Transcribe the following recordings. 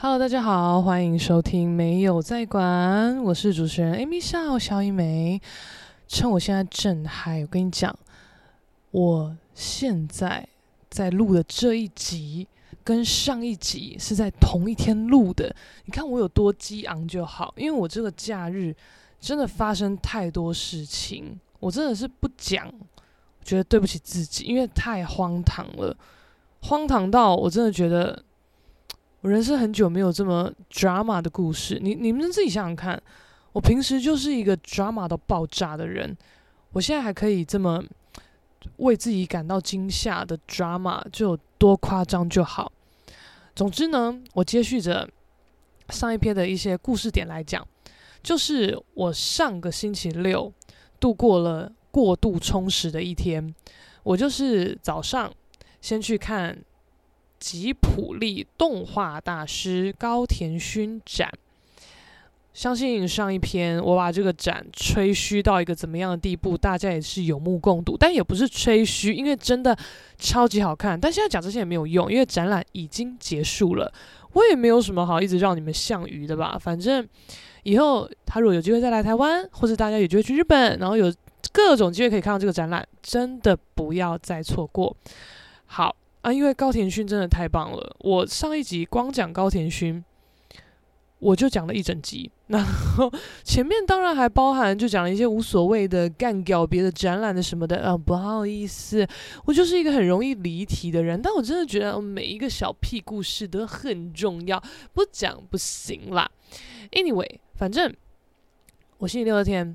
Hello，大家好，欢迎收听没有在管，我是主持人 Amy 笑萧一梅。趁我现在正嗨，我跟你讲，我现在在录的这一集跟上一集是在同一天录的。你看我有多激昂就好，因为我这个假日真的发生太多事情，我真的是不讲，觉得对不起自己，因为太荒唐了，荒唐到我真的觉得。我人生很久没有这么 drama 的故事，你你们自己想想看，我平时就是一个 drama 到爆炸的人，我现在还可以这么为自己感到惊吓的 drama，就有多夸张就好。总之呢，我接续着上一篇的一些故事点来讲，就是我上个星期六度过了过度充实的一天，我就是早上先去看。吉卜力动画大师高田勋展，相信上一篇我把这个展吹嘘到一个怎么样的地步，大家也是有目共睹。但也不是吹嘘，因为真的超级好看。但现在讲这些也没有用，因为展览已经结束了。我也没有什么好一直让你们项羽的吧。反正以后他如果有机会再来台湾，或者大家有机会去日本，然后有各种机会可以看到这个展览，真的不要再错过。好。啊，因为高田勋真的太棒了，我上一集光讲高田勋，我就讲了一整集，然后前面当然还包含就讲了一些无所谓的干掉别的展览的什么的，啊，不好意思，我就是一个很容易离题的人，但我真的觉得每一个小屁故事都很重要，不讲不行啦。Anyway，反正我星期六那天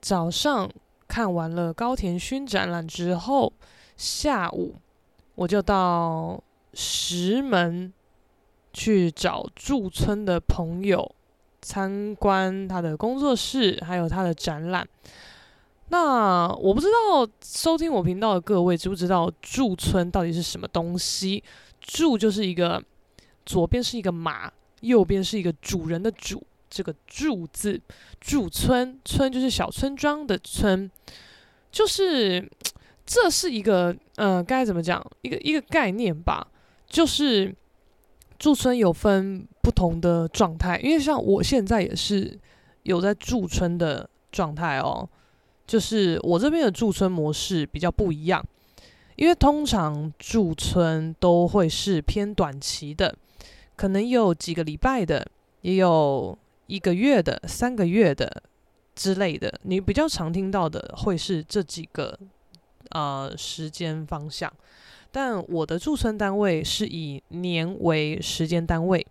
早上看完了高田勋展览之后，下午。我就到石门去找驻村的朋友参观他的工作室，还有他的展览。那我不知道收听我频道的各位知不知道驻村到底是什么东西？驻就是一个左边是一个马，右边是一个主人的主，这个驻字。驻村，村就是小村庄的村，就是。这是一个，呃，该怎么讲？一个一个概念吧，就是驻村有分不同的状态，因为像我现在也是有在驻村的状态哦，就是我这边的驻村模式比较不一样，因为通常驻村都会是偏短期的，可能有几个礼拜的，也有一个月的、三个月的之类的，你比较常听到的会是这几个。呃，时间方向，但我的驻村单位是以年为时间单位，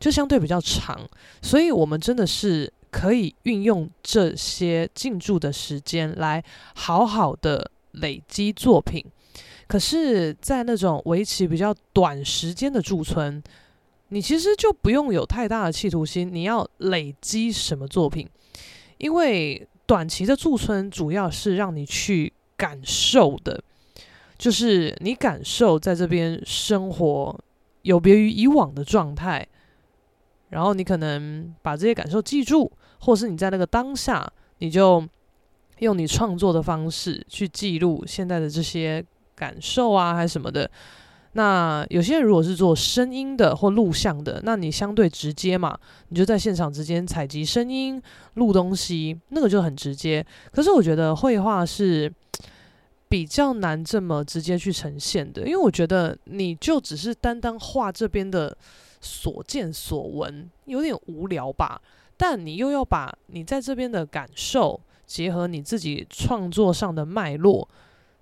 就相对比较长，所以我们真的是可以运用这些进驻的时间来好好的累积作品。可是，在那种为期比较短时间的驻村，你其实就不用有太大的企图心，你要累积什么作品？因为短期的驻村主要是让你去。感受的，就是你感受在这边生活有别于以往的状态，然后你可能把这些感受记住，或是你在那个当下，你就用你创作的方式去记录现在的这些感受啊，还是什么的。那有些人如果是做声音的或录像的，那你相对直接嘛，你就在现场直接采集声音、录东西，那个就很直接。可是我觉得绘画是。比较难这么直接去呈现的，因为我觉得你就只是单单画这边的所见所闻，有点无聊吧。但你又要把你在这边的感受结合你自己创作上的脉络，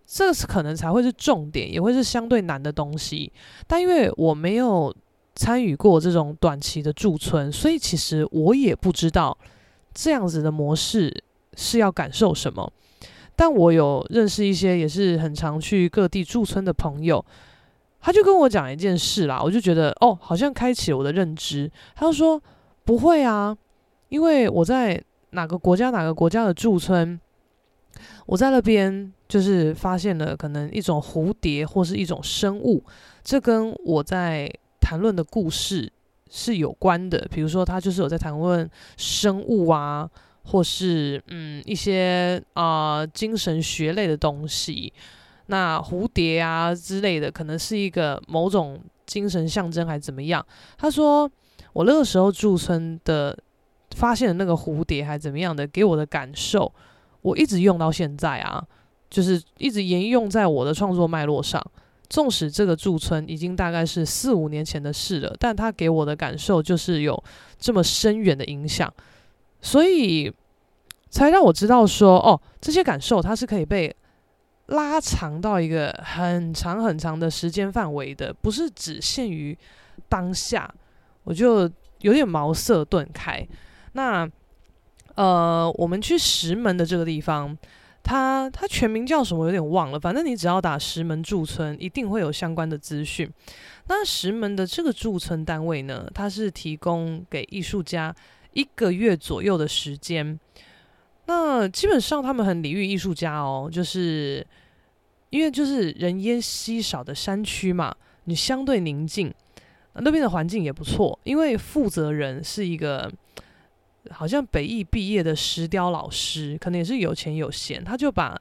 这是可能才会是重点，也会是相对难的东西。但因为我没有参与过这种短期的驻村，所以其实我也不知道这样子的模式是要感受什么。但我有认识一些也是很常去各地驻村的朋友，他就跟我讲一件事啦，我就觉得哦，好像开启了我的认知。他就说不会啊，因为我在哪个国家哪个国家的驻村，我在那边就是发现了可能一种蝴蝶或是一种生物，这跟我在谈论的故事是有关的。比如说，他就是有在谈论生物啊。或是嗯一些啊、精神学类的东西，那蝴蝶啊之类的，可能是一个某种精神象征还是怎么样？他说，我那个时候驻村的发现的那个蝴蝶还怎么样的，给我的感受，我一直用到现在啊，就是一直沿用在我的创作脉络上。纵使这个驻村已经大概是四五年前的事了，但它给我的感受就是有这么深远的影响，所以才让我知道说，哦，这些感受它是可以被拉长到一个很长很长的时间范围的，不是只限于当下。我就有点茅塞顿开。那呃，我们去石门的这个地方。它它全名叫什么？有点忘了。反正你只要打石门驻村，一定会有相关的资讯。那石门的这个驻村单位呢，它是提供给艺术家一个月左右的时间。那基本上他们很礼遇艺术家哦，就是因为就是人烟稀少的山区嘛，你相对宁静，那边的环境也不错。因为负责人是一个。好像北艺毕业的石雕老师，可能也是有钱有闲，他就把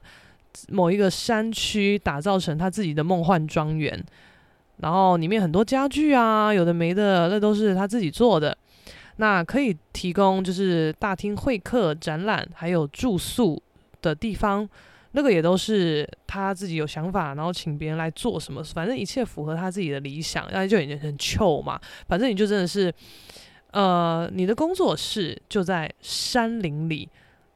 某一个山区打造成他自己的梦幻庄园，然后里面很多家具啊，有的没的，那都是他自己做的。那可以提供就是大厅会客、展览，还有住宿的地方，那个也都是他自己有想法，然后请别人来做什么，反正一切符合他自己的理想，那就已经很臭嘛。反正你就真的是。呃，你的工作室就在山林里，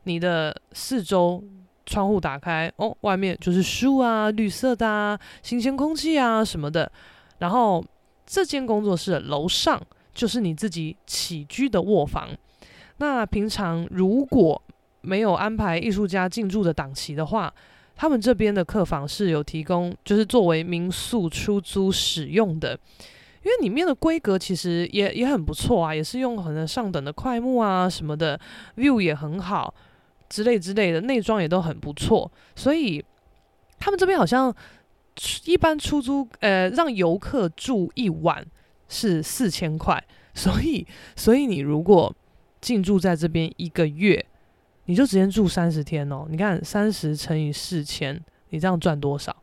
你的四周窗户打开，哦，外面就是树啊，绿色的啊，新鲜空气啊什么的。然后这间工作室楼上就是你自己起居的卧房。那平常如果没有安排艺术家进驻的档期的话，他们这边的客房是有提供，就是作为民宿出租使用的。因为里面的规格其实也也很不错啊，也是用很上等的块木啊什么的，view 也很好，之类之类的，内装也都很不错，所以他们这边好像一般出租，呃，让游客住一晚是四千块，所以所以你如果进驻在这边一个月，你就直接住三十天哦，你看三十乘以四千，你这样赚多少？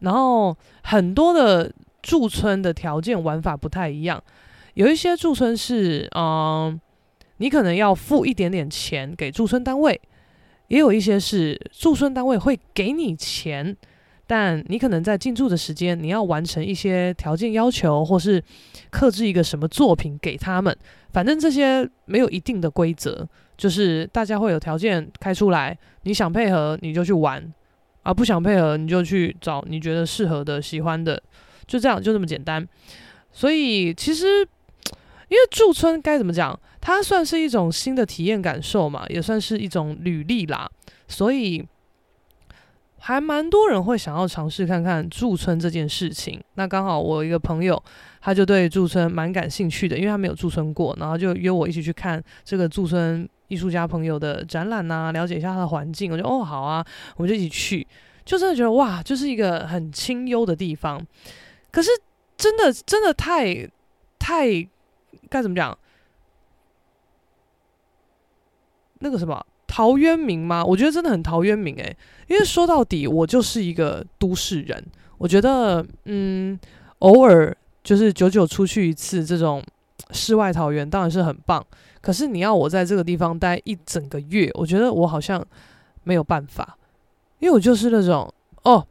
然后很多的。驻村的条件玩法不太一样，有一些驻村是，嗯，你可能要付一点点钱给驻村单位，也有一些是驻村单位会给你钱，但你可能在进驻的时间，你要完成一些条件要求，或是克制一个什么作品给他们，反正这些没有一定的规则，就是大家会有条件开出来，你想配合你就去玩，啊，不想配合你就去找你觉得适合的、喜欢的。就这样，就这么简单。所以其实，因为驻村该怎么讲，它算是一种新的体验感受嘛，也算是一种履历啦。所以还蛮多人会想要尝试看看驻村这件事情。那刚好我一个朋友，他就对驻村蛮感兴趣的，因为他没有驻村过，然后就约我一起去看这个驻村艺术家朋友的展览啊，了解一下他的环境。我就哦好啊，我们就一起去，就真的觉得哇，就是一个很清幽的地方。可是真的真的太太该怎么讲？那个什么陶渊明吗？我觉得真的很陶渊明诶，因为说到底，我就是一个都市人。我觉得，嗯，偶尔就是久久出去一次这种世外桃源，当然是很棒。可是你要我在这个地方待一整个月，我觉得我好像没有办法，因为我就是那种哦。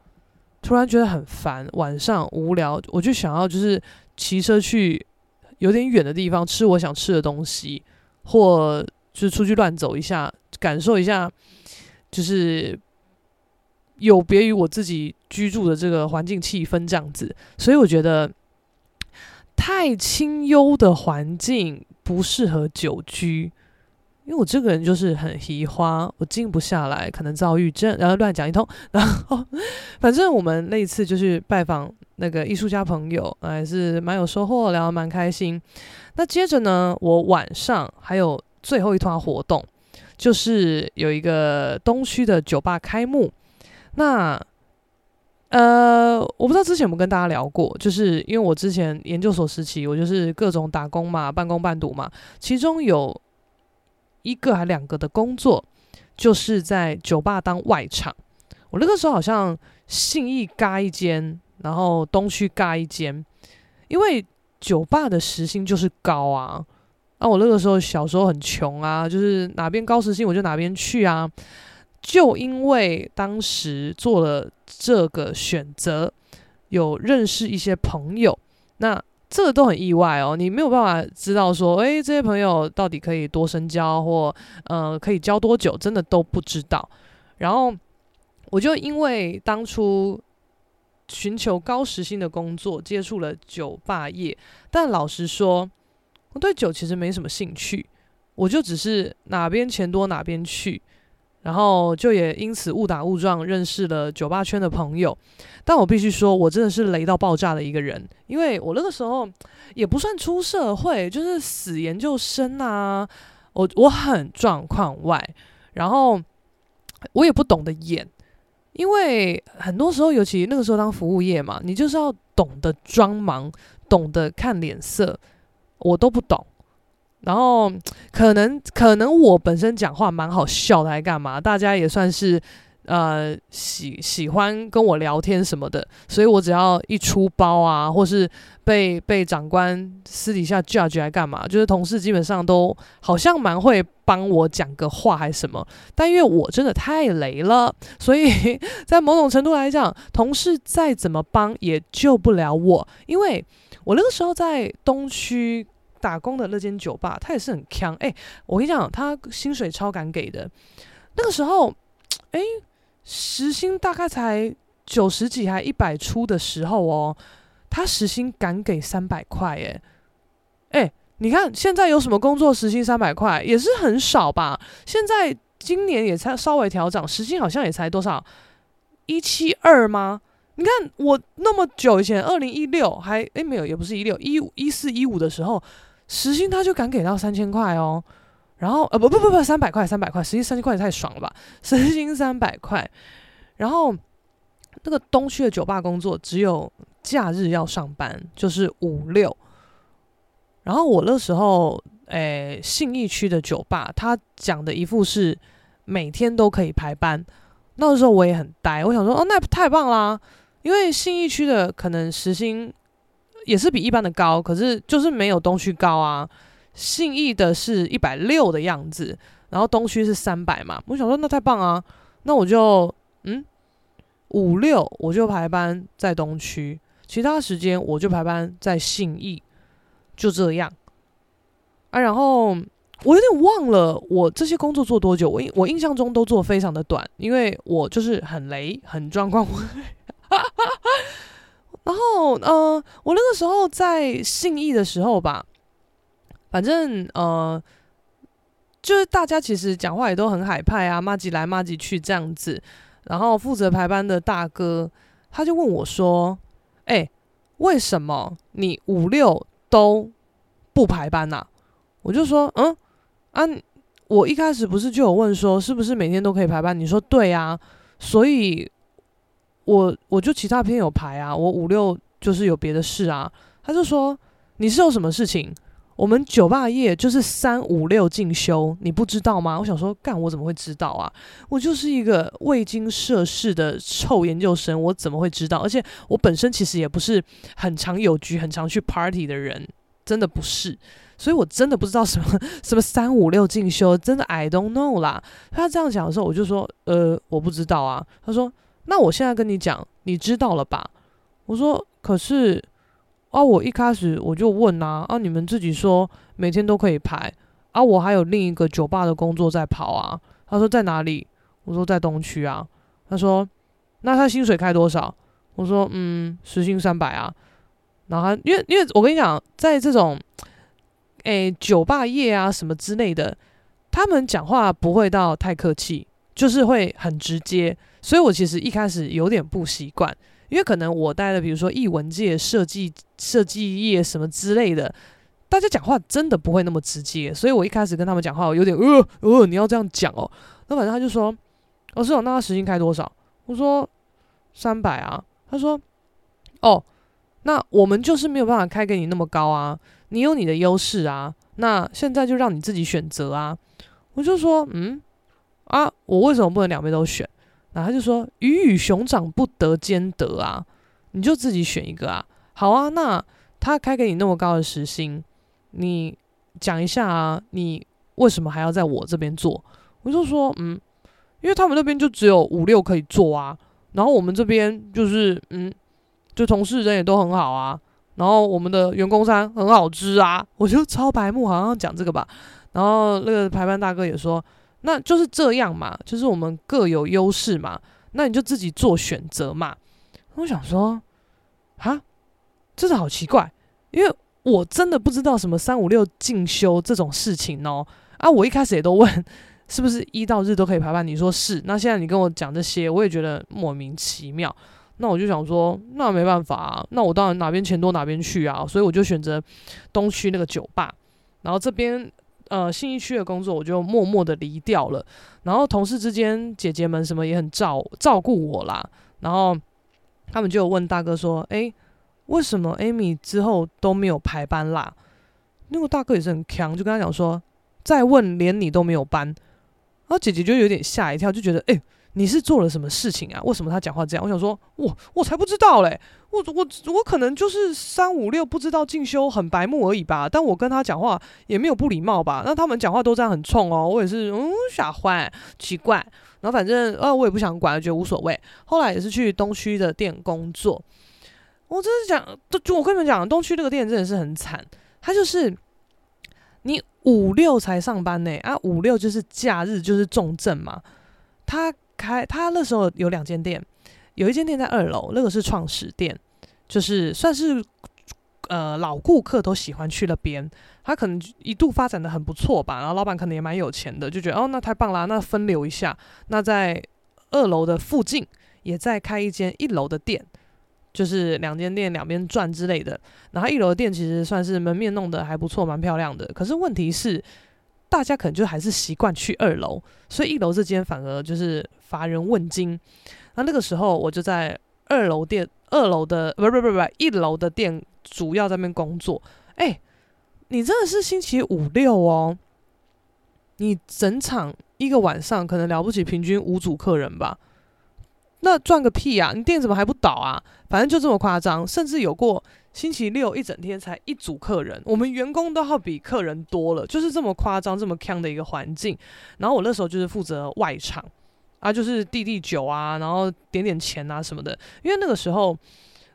突然觉得很烦，晚上无聊，我就想要就是骑车去有点远的地方吃我想吃的东西，或就是出去乱走一下，感受一下，就是有别于我自己居住的这个环境气氛这样子。所以我觉得太清幽的环境不适合久居。因为我这个人就是很喜花，我静不下来，可能躁郁症，然后乱讲一通。然后反正我们那一次就是拜访那个艺术家朋友，还是蛮有收获，聊得蛮开心。那接着呢，我晚上还有最后一团活动，就是有一个东区的酒吧开幕。那呃，我不知道之前有没有跟大家聊过，就是因为我之前研究所时期，我就是各种打工嘛，半工半读嘛，其中有。一个还两个的工作，就是在酒吧当外场。我那个时候好像信义嘎一间，然后东区嘎一间。因为酒吧的时薪就是高啊。那、啊、我那个时候小时候很穷啊，就是哪边高时薪我就哪边去啊。就因为当时做了这个选择，有认识一些朋友，那这个都很意外哦。你没有办法知道说，诶，这些朋友到底可以多深交，或呃可以交多久，真的都不知道。然后我就因为当初寻求高时薪的工作，接触了酒吧业，但老实说。我对酒其实没什么兴趣，我就只是哪边钱多哪边去，然后就也因此误打误撞认识了酒吧圈的朋友。但我必须说，我真的是雷到爆炸的一个人，因为我那个时候也不算出社会，就是死研究生啊。我我很状况外，然后我也不懂得演，因为很多时候，尤其那个时候当服务业嘛，你就是要懂得装忙，懂得看脸色。我都不懂，然后可能可能我本身讲话蛮好笑的，还干嘛？大家也算是呃喜喜欢跟我聊天什么的，所以我只要一出包啊，或是被被长官私底下 judge 还干嘛，就是同事基本上都好像蛮会帮我讲个话还是什么。但因为我真的太雷了，所以在某种程度来讲，同事再怎么帮也救不了我，因为。我那个时候在东区打工的那间酒吧，他也是很强。哎，我跟你讲，他薪水超敢给的。那个时候，哎，时薪大概才九十几还一百出的时候哦，他时薪敢给三百块。哎，哎，你看现在有什么工作时薪三百块，也是很少吧？现在今年也才稍微调整，时薪好像也才多少一七二吗？你看我那么久以前，二零一六还诶没有，也不是一六一五一四一五的时候，时薪他就敢给到三千块哦，然后呃不不不不三百块三百块，实际三千块也太爽了吧，时薪三百块，然后那个东区的酒吧工作只有假日要上班，就是五六，然后我那时候诶信义区的酒吧，他讲的一副是每天都可以排班，那个时候我也很呆，我想说哦那太棒啦。因为信义区的可能时薪也是比一般的高，可是就是没有东区高啊。信义的是一百六的样子，然后东区是三百嘛。我想说那太棒啊，那我就嗯五六我就排班在东区，其他时间我就排班在信义，就这样啊。然后我有点忘了我这些工作做多久，我印我印象中都做非常的短，因为我就是很雷很状况。然后，呃，我那个时候在信义的时候吧，反正呃，就是大家其实讲话也都很海派啊，麻吉来麻吉去这样子。然后负责排班的大哥他就问我说：“哎、为什么你五六都不排班呐、啊？”我就说：“嗯，啊，我一开始不是就有问说是不是每天都可以排班？你说对啊，所以。”我我就其他天有排啊，我五六就是有别的事啊。他就说，你是有什么事情？我们酒吧业就是三五六进修，你不知道吗？我想说，干我怎么会知道啊？我就是一个未经涉世的臭研究生，我怎么会知道？而且我本身其实也不是很常有局、很常去 party 的人，真的不是。所以我真的不知道什么 什么三五六进修，真的 I don't know 啦。他这样讲的时候，我就说，呃，我不知道啊。他说。那我现在跟你讲，你知道了吧？我说，可是啊，我一开始我就问啊，啊，你们自己说每天都可以排啊，我还有另一个酒吧的工作在跑啊。他说在哪里？我说在东区啊。他说，那他薪水开多少？我说，嗯，时薪三百啊。然后，因为因为我跟你讲，在这种诶酒吧业啊什么之类的，他们讲话不会到太客气，就是会很直接。所以我其实一开始有点不习惯，因为可能我待的，比如说艺文界、设计、设计业什么之类的，大家讲话真的不会那么直接。所以我一开始跟他们讲话，我有点呃呃，你要这样讲哦。那反正他就说：“哦，是哦，那他时薪开多少？”我说：“三百啊。”他说：“哦，那我们就是没有办法开给你那么高啊，你有你的优势啊。那现在就让你自己选择啊。”我就说：“嗯，啊，我为什么不能两边都选？”然后他就说：“鱼与熊掌不得兼得啊，你就自己选一个啊。好啊，那他开给你那么高的时薪，你讲一下啊，你为什么还要在我这边做？我就说，嗯，因为他们那边就只有五六可以做啊，然后我们这边就是，嗯，就同事人也都很好啊，然后我们的员工餐很好吃啊，我就超白目，好像讲这个吧。然后那个排班大哥也说，那就是这样嘛，就是我们各有优势嘛，那你就自己做选择嘛。我想说，哈，真的好奇怪，因为我真的不知道什么三五六进修这种事情哦。啊，我一开始也都问，是不是一到日都可以排班？你说是，那现在你跟我讲这些，我也觉得莫名其妙。那我就想说，那没办法啊，那我当然哪边钱多哪边去啊，所以我就选择东区那个酒吧，然后这边。呃，信义区的工作我就默默的离掉了，然后同事之间姐姐们什么也很照照顾我啦，然后他们就问大哥说：“诶，为什么 Amy 之后都没有排班啦？”那个大哥也是很强，就跟他讲说：“再问连你都没有班。”然后姐姐就有点吓一跳，就觉得：“诶。”你是做了什么事情啊？为什么他讲话这样？我想说，我我才不知道嘞，我我我可能就是三五六不知道进修很白目而已吧。但我跟他讲话也没有不礼貌吧？那他们讲话都这样很冲哦，我也是嗯傻坏奇怪。然后反正啊我也不想管，觉得无所谓。后来也是去东区的店工作。我真是讲，就我跟你们讲，东区这个店真的是很惨。他就是你五六才上班呢，啊五六就是假日就是重症嘛，他。开他那时候有两间店，有一间店在二楼，那个是创始店，就是算是呃老顾客都喜欢去那边。他可能一度发展的很不错吧，然后老板可能也蛮有钱的，就觉得哦那太棒啦，那分流一下。那在二楼的附近也在开一间一楼的店，就是两间店两边转之类的。然后一楼的店其实算是门面弄得还不错，蛮漂亮的。可是问题是。大家可能就还是习惯去二楼，所以一楼这间反而就是乏人问津。那那个时候我就在二楼店，二楼的不不不不一楼的店主要在那边工作。哎、你真的是星期五六哦？你整场一个晚上可能了不起，平均五组客人吧？那赚个屁啊！你店怎么还不倒啊？反正就这么夸张，甚至有过。星期六一整天才一组客人，我们员工都要比客人多了，就是这么夸张、这么锵的一个环境。然后我那时候就是负责外场啊，就是递递酒啊，然后点点钱啊什么的。因为那个时候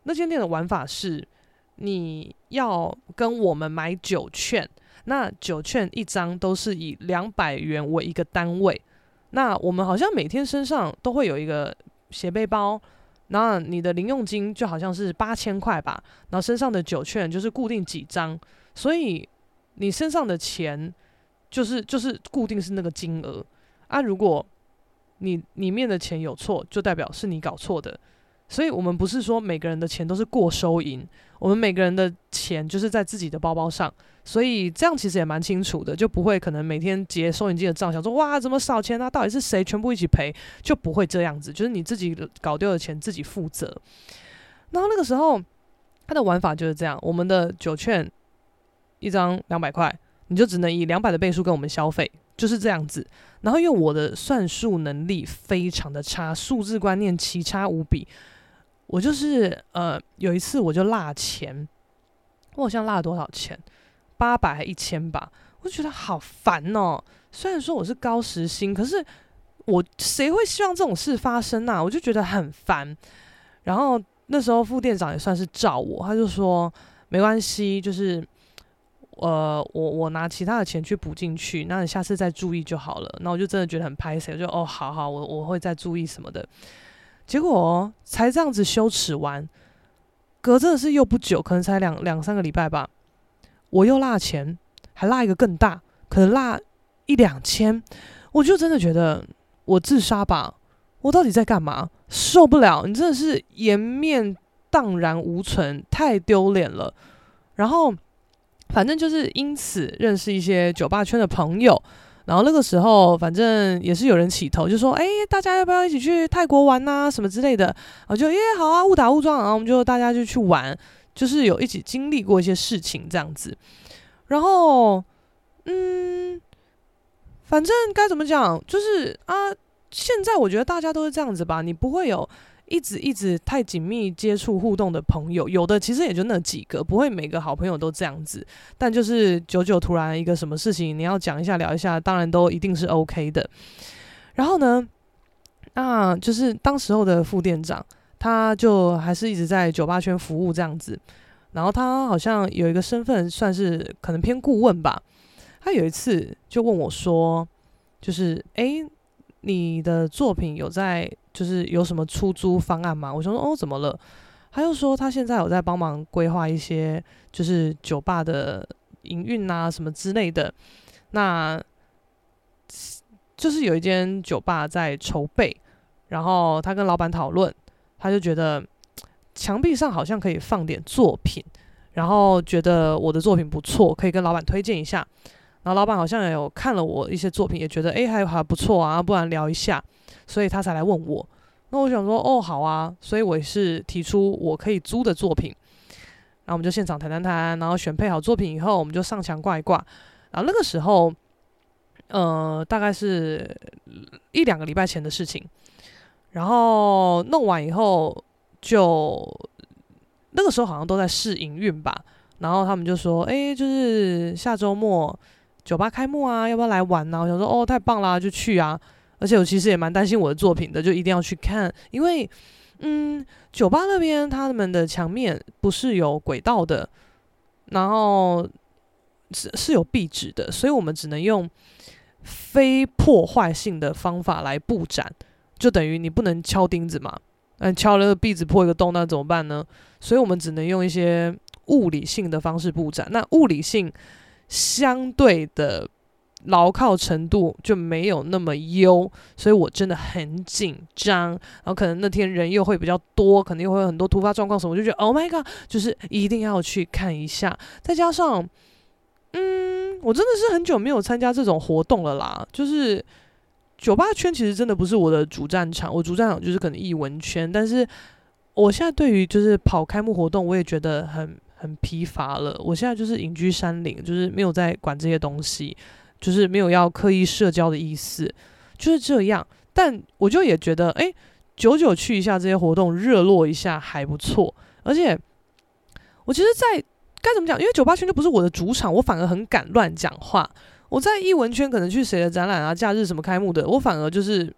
那间店的玩法是，你要跟我们买酒券，那酒券一张都是以两百元为一个单位。那我们好像每天身上都会有一个斜背包。那你的零用金就好像是八千块吧，然后身上的酒券就是固定几张，所以你身上的钱就是就是固定是那个金额啊。如果你里面的钱有错，就代表是你搞错的。所以我们不是说每个人的钱都是过收银，我们每个人的钱就是在自己的包包上。所以这样其实也蛮清楚的，就不会可能每天结收银机的账，想说哇怎么少钱啊？到底是谁全部一起赔？就不会这样子，就是你自己搞丢的钱自己负责。然后那个时候他的玩法就是这样，我们的酒券一张两百块，你就只能以两百的倍数跟我们消费，就是这样子。然后因为我的算术能力非常的差，数字观念奇差无比，我就是呃有一次我就落钱，我好像落了多少钱？八百还一千吧，我就觉得好烦哦。虽然说我是高时薪，可是我谁会希望这种事发生啊？我就觉得很烦。然后那时候副店长也算是罩我，他就说没关系，就是呃我我拿其他的钱去补进去，那你下次再注意就好了。那我就真的觉得很拍谁，我就哦好好，我我会再注意什么的。结果才这样子羞耻完，隔真的是又不久，可能才两两三个礼拜吧。我又落钱，还落一个更大，可能落一两千，我就真的觉得我自杀吧！我到底在干嘛？受不了！你真的是颜面荡然无存，太丢脸了。然后，反正就是因此认识一些酒吧圈的朋友。然后那个时候，反正也是有人起头，就说：“哎，大家要不要一起去泰国玩呐？什么之类的。”我就：“耶，好啊，误打误撞，然后我们就大家就去玩。”就是有一起经历过一些事情这样子，然后，嗯，反正该怎么讲，就是啊，现在我觉得大家都是这样子吧，你不会有一直一直太紧密接触互动的朋友，有的其实也就那几个，不会每个好朋友都这样子。但就是久久突然一个什么事情，你要讲一下聊一下，当然都一定是 OK 的。然后呢，那就是当时候的副店长，他就还是一直在酒吧圈服务这样子。然后他好像有一个身份，算是可能偏顾问吧。他有一次就问我说：“就是诶，你的作品有在？”就是有什么出租方案吗？我说哦，怎么了？他又说他现在有在帮忙规划一些，就是酒吧的营运啊什么之类的。那就是有一间酒吧在筹备，然后他跟老板讨论，他就觉得墙壁上好像可以放点作品，然后觉得我的作品不错，可以跟老板推荐一下。然后老板好像也有看了我一些作品，也觉得诶还还不错啊，不然聊一下。所以他才来问我，那我想说，哦，好啊，所以我也是提出我可以租的作品，然后我们就现场谈谈谈，然后选配好作品以后，我们就上墙挂一挂，然后那个时候，呃，大概是一两个礼拜前的事情，然后弄完以后就那个时候好像都在试营运吧，然后他们就说，诶，就是下周末酒吧开幕啊，要不要来玩呢？我想说，哦，太棒啦，就去啊。而且我其实也蛮担心我的作品的，就一定要去看，因为，嗯，酒吧那边他们的墙面不是有轨道的，然后是是有壁纸的，所以我们只能用非破坏性的方法来布展，就等于你不能敲钉子嘛，嗯，敲了个壁纸破一个洞，那怎么办呢？所以我们只能用一些物理性的方式布展，那物理性相对的。牢靠程度就没有那么优，所以我真的很紧张。然后可能那天人又会比较多，肯定会有很多突发状况什么，我就觉得 Oh my God，就是一定要去看一下。再加上，嗯，我真的是很久没有参加这种活动了啦。就是酒吧圈其实真的不是我的主战场，我主战场就是可能艺文圈。但是我现在对于就是跑开幕活动，我也觉得很很疲乏了。我现在就是隐居山林，就是没有在管这些东西。就是没有要刻意社交的意思，就是这样。但我就也觉得，哎，久久去一下这些活动，热络一下还不错。而且，我其实，在该怎么讲？因为酒吧圈就不是我的主场，我反而很敢乱讲话。我在艺文圈可能去谁的展览啊、假日什么开幕的，我反而就是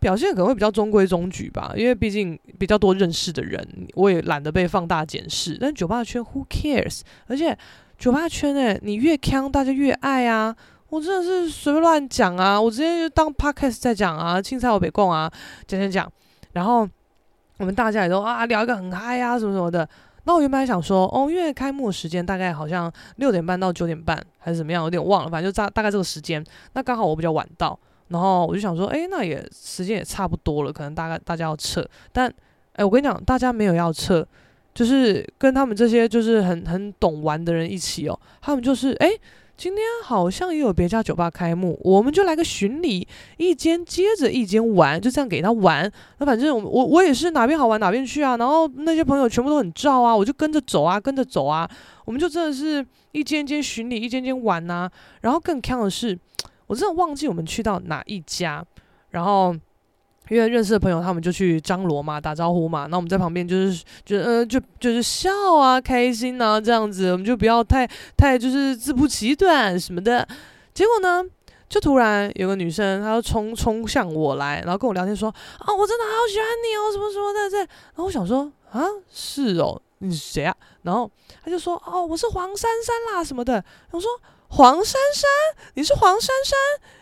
表现可能会比较中规中矩吧。因为毕竟比较多认识的人，我也懒得被放大检视。但酒吧圈，Who cares？而且。酒吧圈诶，你越锵，大家越爱啊！我真的是随便乱讲啊，我直接就当 podcast 在讲啊，青菜我别讲啊，讲讲讲。然后我们大家也都啊聊一个很嗨啊，什么什么的。那我原本还想说，哦，因为开幕时间大概好像六点半到九点半还是怎么样，有点忘了，反正就大大概这个时间。那刚好我比较晚到，然后我就想说，诶，那也时间也差不多了，可能大概大家要撤。但诶，我跟你讲，大家没有要撤。就是跟他们这些就是很很懂玩的人一起哦，他们就是诶，今天好像也有别家酒吧开幕，我们就来个巡礼，一间接着一间玩，就这样给他玩。那反正我我我也是哪边好玩哪边去啊，然后那些朋友全部都很照啊，我就跟着走啊，跟着走啊，我们就真的是一间间巡礼，一间间玩呐、然后更锵的是，我真的忘记我们去到哪一家，然后。因为认识的朋友，他们就去张罗嘛，打招呼嘛。那我们在旁边就是，就呃，就就是笑啊，开心啊，这样子，我们就不要太太就是自不其短什么的。结果呢，就突然有个女生，她就冲冲向我来，然后跟我聊天说：“啊，我真的好喜欢你哦，什么什么的。”这，然后我想说：“啊，是哦，你是谁啊？”然后他就说：“哦，我是黄珊珊啦，什么的。”我说。黄珊珊，你是黄珊珊？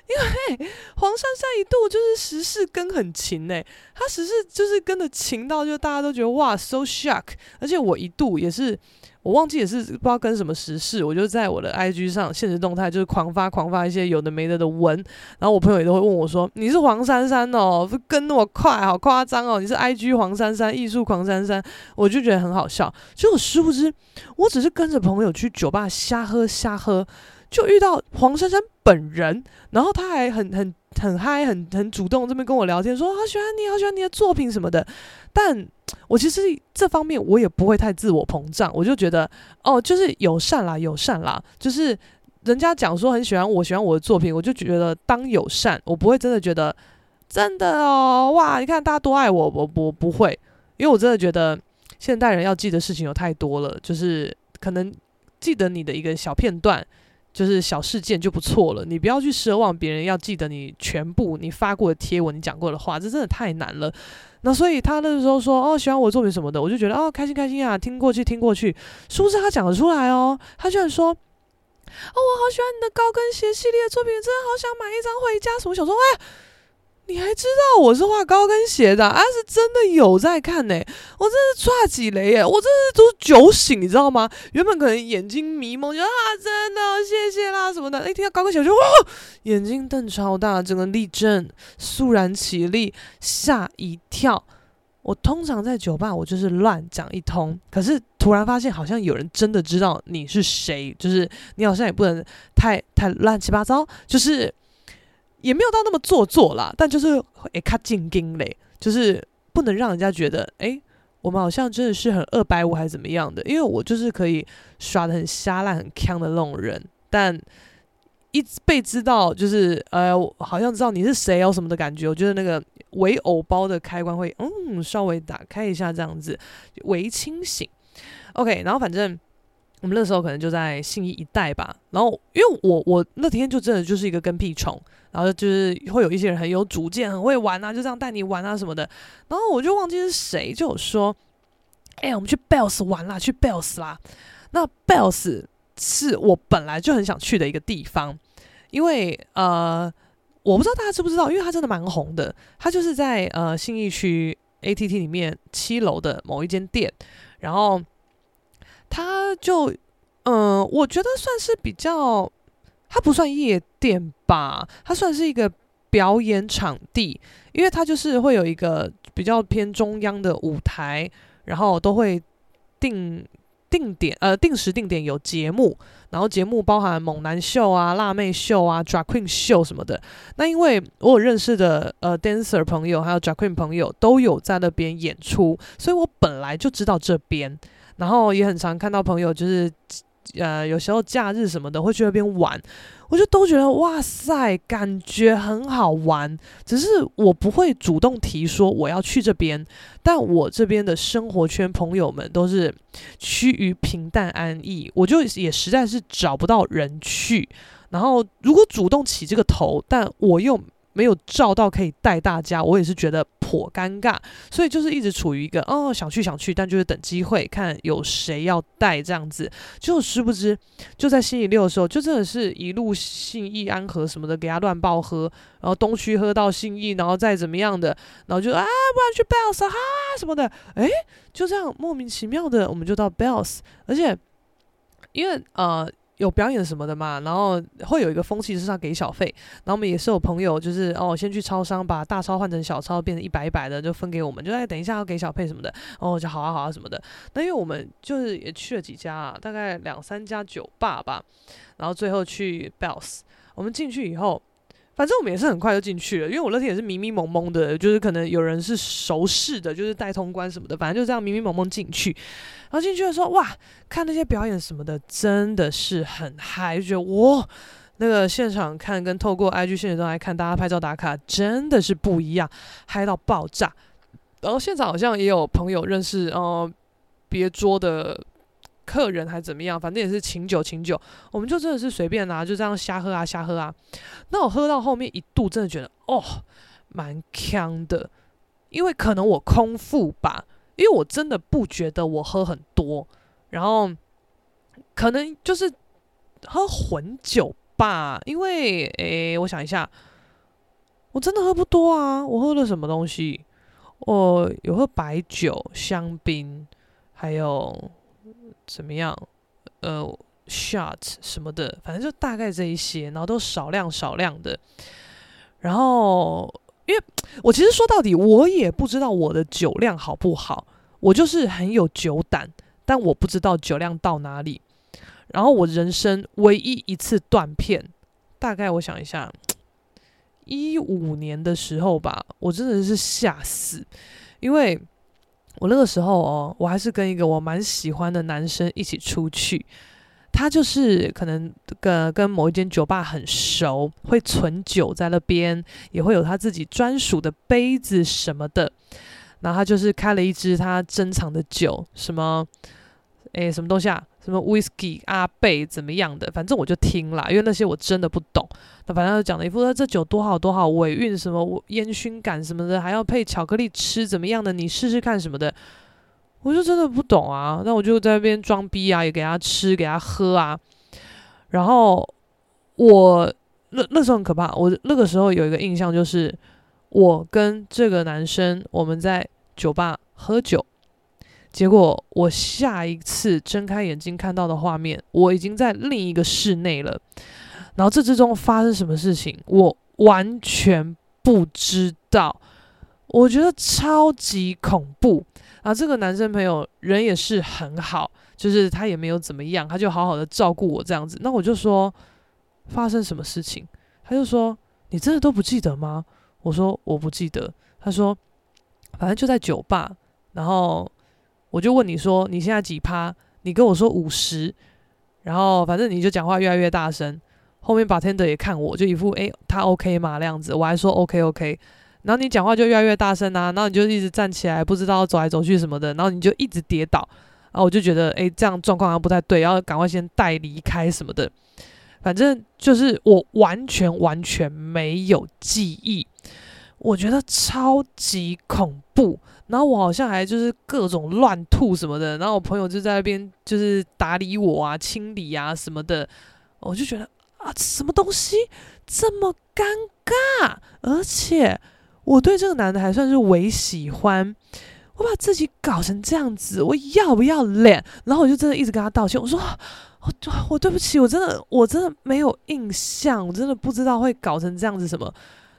因为黄珊珊一度就是时事跟很勤诶，她时事就是跟的勤到就大家都觉得哇，so shock。而且我一度也是，我忘记也是不知道跟什么时事，我就在我的 IG 上现实动态就是狂发狂发一些有的没的的文，然后我朋友也都会问我说：“你是黄珊珊哦，跟那么快，好夸张哦！你是 IG 黄珊珊，艺术狂珊珊。”我就觉得很好笑。结果殊不知，我只是跟着朋友去酒吧瞎喝瞎喝。就遇到黄珊珊本人，然后他还很很很嗨，很很主动这边跟我聊天，说好喜欢你，好喜欢你的作品什么的。但我其实这方面我也不会太自我膨胀，我就觉得哦，就是友善啦，友善啦，就是人家讲说很喜欢我，喜欢我的作品，我就觉得当友善，我不会真的觉得真的哦，哇，你看大家多爱我，我我不会，因为我真的觉得现代人要记的事情有太多了，就是可能记得你的一个小片段。就是小事件就不错了，你不要去奢望别人要记得你全部你发过的贴文、你讲过的话，这真的太难了。那所以他那时候说哦，喜欢我作品什么的，我就觉得哦，开心开心啊，听过去听过去。殊不知他讲得出来哦，他居然说哦，我好喜欢你的高跟鞋系列作品，真的好想买一张回家。什么小说？哎。你还知道我是画高跟鞋的，啊，是真的有在看呢，我真是抓几雷耶，我真是都酒醒，你知道吗？原本可能眼睛迷蒙，就啊，真的谢谢啦什么的。一听到高跟鞋，我就哇，眼睛瞪超大，整个立正，肃然起立，吓一跳。我通常在酒吧，我就是乱讲一通，可是突然发现好像有人真的知道你是谁，就是你好像也不能太太乱七八糟，就是。也没有到那么做作啦，但就是会卡进京嘞，就是不能让人家觉得，哎、我们好像真的是很二百五还是怎么样的？因为我就是可以耍得很瞎烂、很锵的那种人，但一被知道，就是呃，好像知道你是谁哦什么的感觉，我觉得那个伪偶包的开关会嗯稍微打开一下，这样子微清醒。OK，然后反正。我们那时候可能就在信义一带吧，然后因为我我那天就真的就是一个跟屁虫，然后就是会有一些人很有主见，很会玩啊，就这样带你玩啊什么的，然后我就忘记是谁就有说，哎、欸，我们去 Bells 玩啦，去 Bells 啦。那 Bells 是我本来就很想去的一个地方，因为呃，我不知道大家知不知道，因为它真的蛮红的，它就是在呃信义区 ATT 里面七楼的某一间店，然后。他就，嗯、我觉得算是比较，它不算夜店吧，它算是一个表演场地，因为它就是会有一个比较偏中央的舞台，然后都会定定点，呃，定时定点有节目，然后节目包含猛男秀啊、辣妹秀啊、drag queen 秀什么的。那因为我有认识的呃 dancer 朋友，还有 drag queen 朋友都有在那边演出，所以我本来就知道这边。然后也很常看到朋友，就是，呃，有时候假日什么的会去那边玩，我就都觉得哇塞，感觉很好玩。只是我不会主动提说我要去这边，但我这边的生活圈朋友们都是趋于平淡安逸，我就也实在是找不到人去。然后如果主动起这个头，但我又。没有照到可以带大家，我也是觉得颇尴尬，所以就是一直处于一个哦想去想去，但就是等机会，看有谁要带这样子。就殊不知，就在星期六的时候，就真的是一路信义安和什么的给他乱爆喝，然后东区喝到信义，然后再怎么样的，然后就啊不然去 Bells 哈什么的，诶，就这样莫名其妙的我们就到 Bells，而且因为呃。有表演什么的嘛，然后会有一个风气是要给小费，然后我们也是有朋友就是哦，先去超商把大钞换成小钞，变成一百一百的就分给我们，就哎等一下要给小费什么的，哦就好啊好啊什么的。那因为我们就是也去了几家啊，大概两三家酒吧吧，然后最后去 Bells，我们进去以后。反正我们也是很快就进去了，因为我那天也是迷迷蒙蒙的，就是可能有人是熟识的，就是带通关什么的，反正就这样迷迷蒙蒙进去。然后进去的时候，哇，看那些表演什么的，真的是很嗨，就觉得哇，那个现场看跟透过 IG 现实中来看，大家拍照打卡真的是不一样，嗨到爆炸。然后现场好像也有朋友认识，呃，别桌的。客人还怎么样？反正也是请酒请酒，我们就真的是随便拿，就这样瞎喝啊瞎喝啊。那我喝到后面一度，真的觉得哦，蛮锵的，因为可能我空腹吧，因为我真的不觉得我喝很多，然后可能就是喝混酒吧，因为诶，我想一下，我真的喝不多啊，我喝了什么东西？我有喝白酒、香槟，还有。怎么样？呃，shot 什么的，反正就大概这一些，然后都少量少量的。然后，因为我其实说到底，我也不知道我的酒量好不好，我就是很有酒胆，但我不知道酒量到哪里。然后我人生唯一一次断片，大概我想一下，一五年的时候吧，我真的是吓死，因为。我那个时候哦，我还是跟一个我蛮喜欢的男生一起出去。他就是可能跟跟某一间酒吧很熟，会存酒在那边，也会有他自己专属的杯子什么的。然后他就是开了一支他珍藏的酒，什么，诶，什么东西啊？什么 whisky 阿贝怎么样的？反正我就听啦，因为那些我真的不懂。那反正就讲了一副说这酒多好多好，尾韵什么烟熏感什么的，还要配巧克力吃怎么样的？你试试看什么的。我就真的不懂啊，那我就在那边装逼啊，也给他吃给他喝啊。然后我那那时候很可怕，我那个时候有一个印象就是我跟这个男生我们在酒吧喝酒。结果我下一次睁开眼睛看到的画面，我已经在另一个室内了。然后这之中发生什么事情，我完全不知道。我觉得超级恐怖。然后这个男生朋友人也是很好，就是他也没有怎么样，他就好好的照顾我这样子。那我就说发生什么事情？他就说你真的都不记得吗？我说我不记得。他说反正就在酒吧，然后。我就问你说你现在几趴？你跟我说五十，然后反正你就讲话越来越大声。后面 bartender 也看我，就一副诶，他 OK 吗？那样子，我还说 OK OK。然后你讲话就越来越大声啊，然后你就一直站起来，不知道走来走去什么的，然后你就一直跌倒。然后我就觉得诶，这样状况好像不太对，要赶快先带离开什么的。反正就是我完全完全没有记忆，我觉得超级恐怖。然后我好像还就是各种乱吐什么的，然后我朋友就在那边就是打理我啊、清理啊什么的，我就觉得啊，什么东西这么尴尬？而且我对这个男的还算是微喜欢，我把自己搞成这样子，我要不要脸？然后我就真的一直跟他道歉，我说我我对不起，我真的我真的没有印象，我真的不知道会搞成这样子什么。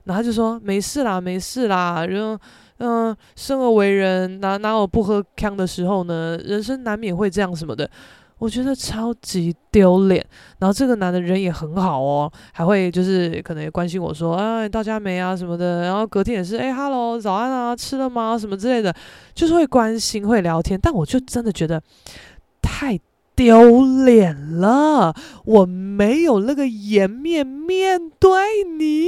然后他就说没事啦，没事啦，然后。嗯，生而为人，哪哪有不喝汤的时候呢？人生难免会这样什么的，我觉得超级丢脸。然后这个男的人也很好哦，还会就是可能也关心我说，哎，到家没啊什么的。然后隔天也是，哎哈喽，早安啊，吃了吗？什么之类的，就是会关心，会聊天。但我就真的觉得太。丢脸了，我没有那个颜面面对你，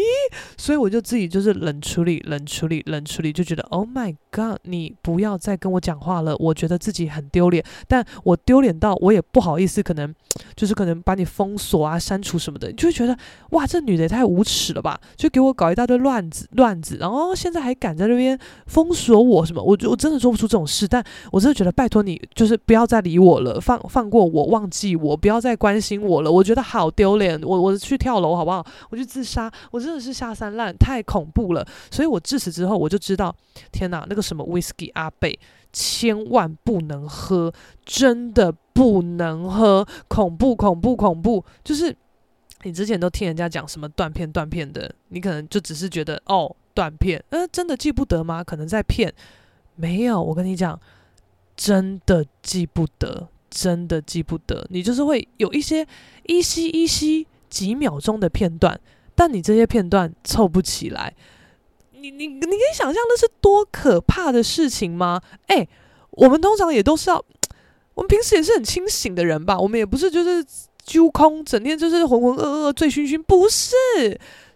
所以我就自己就是冷处理、冷处理、冷处理，就觉得 Oh my 哥你不要再跟我讲话了，我觉得自己很丢脸，但我丢脸到我也不好意思，可能就是可能把你封锁啊、删除什么的，你就会觉得哇，这女的也太无耻了吧，就给我搞一大堆乱子、乱子，然后现在还敢在那边封锁我什么，我我真的做不出这种事，但我真的觉得拜托你，就是不要再理我了，放放过。我忘记我，不要再关心我了，我觉得好丢脸。我我去跳楼好不好？我去自杀，我真的是下三滥，太恐怖了。所以我自此之后我就知道，天哪，那个什么 whisky 阿贝，千万不能喝，真的不能喝，恐怖恐怖恐怖。就是你之前都听人家讲什么断片断片的，你可能就只是觉得哦断片，呃，真的记不得吗？可能在骗，没有，我跟你讲，真的记不得。真的记不得，你就是会有一些依稀依稀几秒钟的片段，但你这些片段凑不起来，你你你可以想象那是多可怕的事情吗？诶，我们通常也都是要，我们平时也是很清醒的人吧，我们也不是就是揪空，整天就是浑浑噩噩、醉醺醺，不是。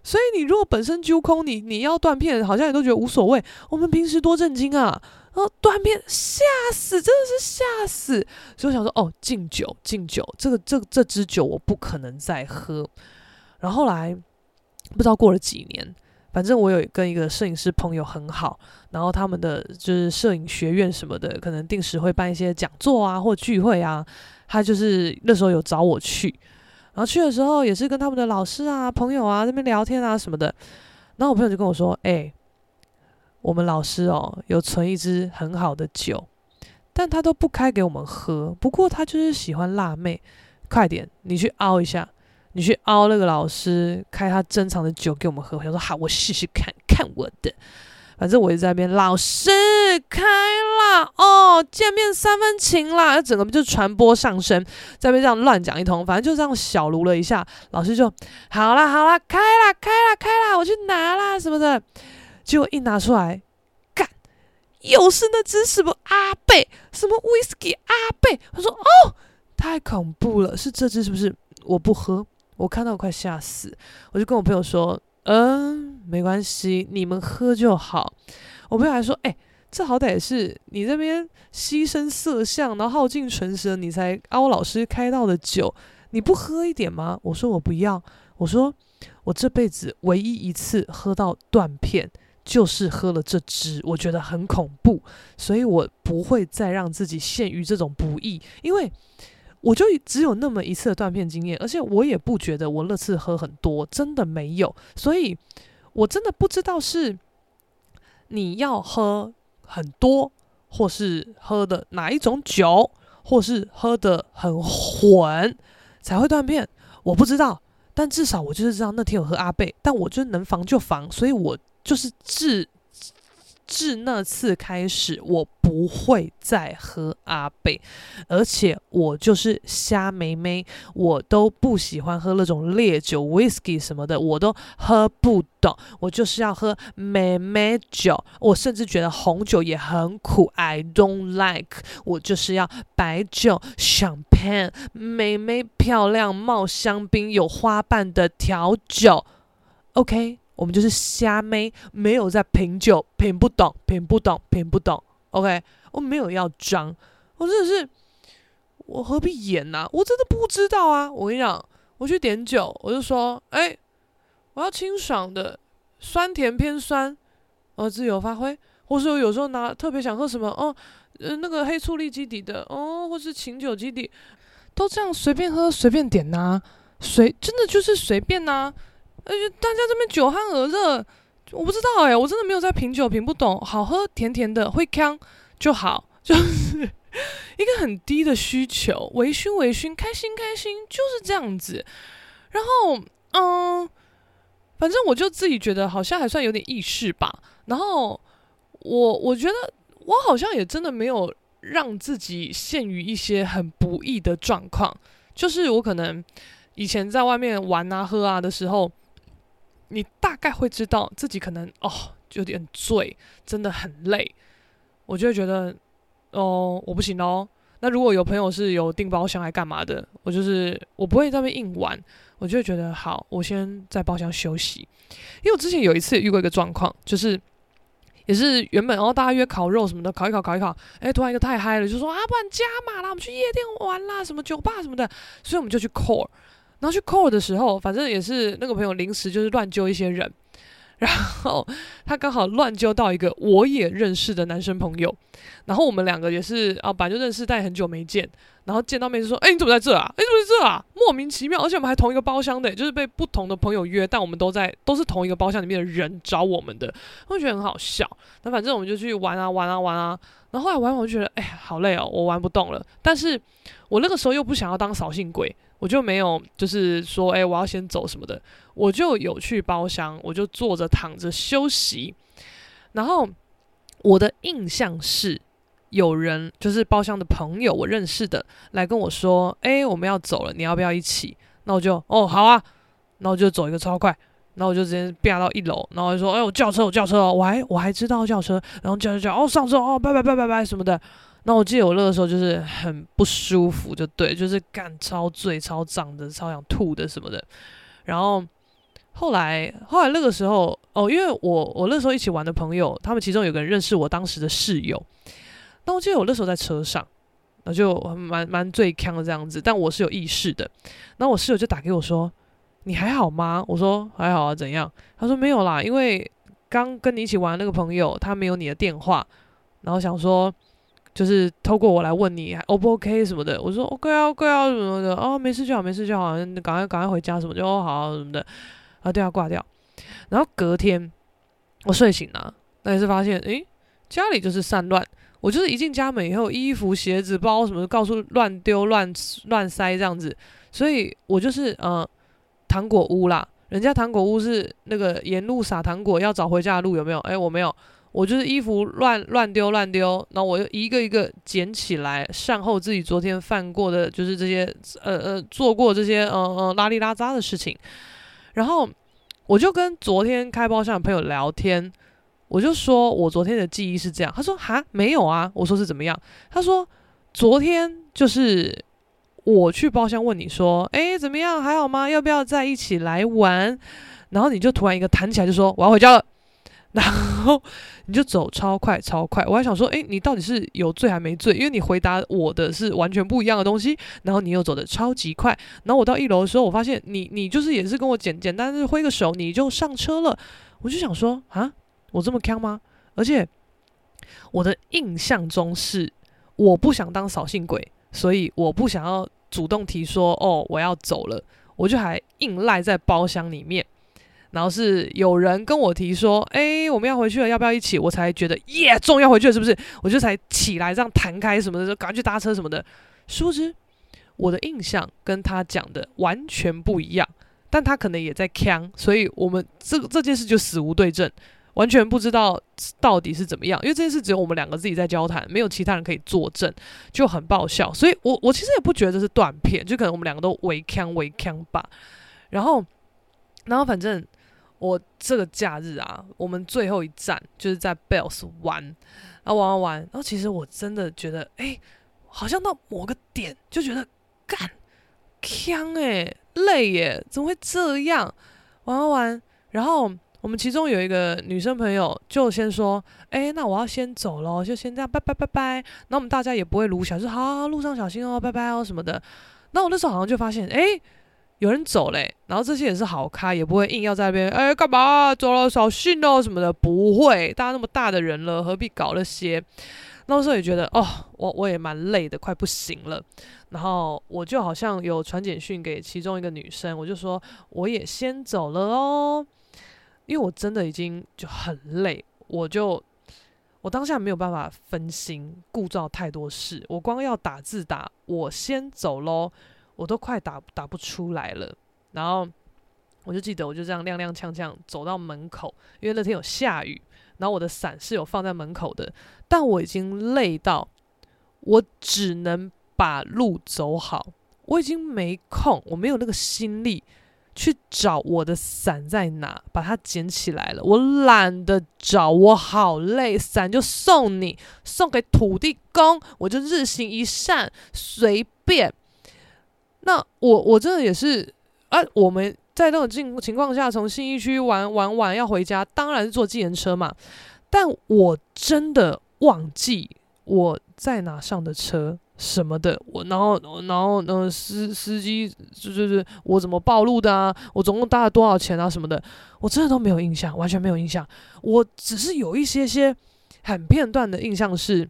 所以你如果本身揪空，你你要断片，好像也都觉得无所谓。我们平时多震惊啊！然后断片吓死，真的是吓死。所以我想说，哦，敬酒敬酒，这个这这支酒我不可能再喝。然后来不知道过了几年，反正我有跟一个摄影师朋友很好，然后他们的就是摄影学院什么的，可能定时会办一些讲座啊或聚会啊。他就是那时候有找我去。然后去的时候也是跟他们的老师啊、朋友啊那边聊天啊什么的。然后我朋友就跟我说：“哎、我们老师哦有存一支很好的酒，但他都不开给我们喝。不过他就是喜欢辣妹，快点你去凹一下，你去凹那个老师开他珍藏的酒给我们喝。”我想说：“好，我试试看看我的。”反正我一直在那边，老师开啦哦，见面三分情啦，整个就传播上升，在边这样乱讲一通，反正就这样小卢了一下，老师就好啦好啦，开啦开啦开啦，我去拿啦什么的，结果一拿出来，干，又是那只什么阿贝，什么威士忌阿贝，他说哦，太恐怖了，是这只是不是？我不喝，我看到我快吓死，我就跟我朋友说，嗯，没关系，你们喝就好。我朋友还说，哎、这好歹也是你这边牺牲色相，然后耗尽唇舌，你才凹老师开到的酒，你不喝一点吗？我说我不要，我说我这辈子唯一一次喝到断片。就是喝了这支，我觉得很恐怖，所以我不会再让自己陷于这种不义，因为我就只有那么一次的断片经验，而且我也不觉得我那次喝很多，真的没有，所以我真的不知道是你要喝很多，或是喝的哪一种酒，或是喝的很混才会断片，我不知道，但至少我就是知道那天有喝阿贝，但我就是能防就防，所以我。就是自自那次开始，我不会再喝阿贝，而且我就是瞎妹妹，我都不喜欢喝那种烈酒、whisky 什么的，我都喝不懂。我就是要喝妹妹酒，我甚至觉得红酒也很苦，I don't like。我就是要白酒、champagne，妹妹漂亮、冒香槟、有花瓣的调酒，OK。我们就是瞎妹，没有在品酒，品不懂，品不懂，品不懂。OK，我没有要装，我真的是，我何必演呢、啊？我真的不知道啊！我跟你讲，我去点酒，我就说，哎、我要清爽的，酸甜偏酸，我，自由发挥。或是我有时候拿特别想喝什么，哦，呃，那个黑醋栗基底的，哦，或是琴酒基底，都这样随便喝，随便点呐、啊，随真的就是随便呐、而且大家这边酒酣耳热，我不知道哎、我真的没有在品酒，品不懂。好喝甜甜的，会呛就好，就是一个很低的需求，微醺微醺，开心开心，就是这样子。然后，嗯，反正我就自己觉得好像还算有点意识吧。然后我我觉得我好像也真的没有让自己陷于一些很不易的状况，就是我可能以前在外面玩啊喝啊的时候。你大概会知道自己可能哦有点醉，真的很累，我就会觉得哦我不行哦。那如果有朋友是有订包厢还干嘛的，我就是我不会在那边硬玩，我就会觉得好，我先在包厢休息。因为我之前有一次遇过一个状况，就是也是原本然后大家约烤肉什么的，烤一烤烤一烤，哎突然一个太嗨了，就说啊不然加码啦，我们去夜店玩啦，什么酒吧什么的，所以我们就去 core。然后去 call 的时候，反正也是那个朋友临时就是乱揪一些人，然后他刚好乱揪到一个我也认识的男生朋友，然后我们两个也是啊，本来就认识，但很久没见，然后见到面就说：“哎，你怎么在这啊？哎，你怎么在这啊？莫名其妙，而且我们还同一个包厢的，就是被不同的朋友约，但我们都在都是同一个包厢里面的人找我们的，我觉得很好笑。那反正我们就去玩啊玩啊玩啊，然后后来玩我就觉得哎好累哦，我玩不动了，但是我那个时候又不想要当扫兴鬼。我就没有，就是说，哎、我要先走什么的，我就有去包厢，我就坐着躺着休息。然后我的印象是，有人就是包厢的朋友，我认识的，来跟我说，哎、我们要走了，你要不要一起？那我就，哦，好啊，那我就走一个超快，然后我就直接飙到一楼，然后就说，哎、我叫车，我叫车，我还我还知道叫车，然后叫叫叫，哦，上车，哦，拜拜拜拜拜什么的。那我记得我那个时候就是很不舒服，就对，就是干超醉、超胀的、超想吐的什么的。然后后来后来那个时候哦，因为我我那时候一起玩的朋友，他们其中有个人认识我当时的室友。那我记得我那时候在车上，那就蛮蛮醉锵的这样子，但我是有意识的。那我室友就打给我说：“你还好吗？”我说：“还好啊，怎样？”他说：“没有啦，因为刚跟你一起玩的那个朋友他没有你的电话，然后想说。”就是透过我来问你 O 不 OK 什么的，我说 OK 啊 OK 啊什么的，哦没事就好没事就好，赶快赶快回家什么就哦好什么的，啊电话挂掉，然后隔天我睡醒了，那也是发现诶家里就是散乱，我就是一进家门以后衣服鞋子包什么的，到处乱丢乱乱塞这样子，所以我就是呃糖果屋啦，人家糖果屋是那个沿路撒糖果要找回家的路有没有？诶我没有。我就是衣服乱乱丢乱丢，然后我又一个一个捡起来，善后自己昨天犯过的，就是这些呃呃做过这些呃呃拉里拉杂的事情。然后我就跟昨天开包厢的朋友聊天，我就说我昨天的记忆是这样，他说哈没有啊，我说是怎么样？他说昨天就是我去包厢问你说，诶，怎么样？还好吗？要不要再一起来玩？然后你就突然一个弹起来就说我要回家了，然后你就走超快超快。我还想说，诶，你到底是有罪还没罪？因为你回答我的是完全不一样的东西，然后你又走的超级快。然后我到一楼的时候，我发现你你就是也是跟我简简单单挥个手，你就上车了。我就想说啊，我这么锵吗？而且我的印象中是我不想当扫兴鬼，所以我不想要主动提说哦，我要走了，我就还硬赖在包厢里面。然后是有人跟我提说，哎，我们要回去了，要不要一起？我才觉得耶，终于要回去了，是不是？我就才起来这样弹开什么的，就赶快去搭车什么的。殊不知我的印象跟他讲的完全不一样，但他可能也在锵，所以我们这这件事就死无对证。完全不知道到底是怎么样，因为这件事只有我们两个自己在交谈，没有其他人可以作证，就很爆笑。所以我我其实也不觉得这是断片，就可能我们两个都围锵围锵吧。然后，然后反正我这个假日啊，我们最后一站就是在 Bells 玩，然后玩玩玩。然后其实我真的觉得，哎、好像到某个点就觉得干锵诶，累耶，怎么会这样？玩玩玩，然后。我们其中有一个女生朋友就先说：“哎，那我要先走了，就先这样，拜拜拜拜。”那我们大家也不会卢小，就好好，路上小心哦，拜拜哦什么的。那我那时候好像就发现，哎，有人走嘞。然后这些也是好咖，也不会硬要在那边，哎，干嘛走了，小心哦什么的，不会。大家那么大的人了，何必搞那些？那时候也觉得，哦，我我也蛮累的，快不行了。然后我就好像有传简讯给其中一个女生，我就说我也先走了哦。因为我真的已经就很累，我就我当下没有办法分心，顾照太多事。我光要打字打，我先走喽，我都快打打不出来了。然后我就记得，我就这样踉踉跄跄走到门口，因为那天有下雨，然后我的伞是有放在门口的，但我已经累到我只能把路走好，我已经没空，我没有那个心力。去找我的伞在哪，把它捡起来了。我懒得找，我好累，伞就送你，送给土地公，我就日行一善，随便。那我我真的也是啊，我们在那种情情况下，从信义区玩玩完要回家，当然是坐计程车嘛。但我真的忘记我在哪上的车。什么的，我然后然后嗯，司司机就就是我怎么暴露的啊？我总共搭了多少钱啊？什么的，我真的都没有印象，完全没有印象。我只是有一些些很片段的印象是。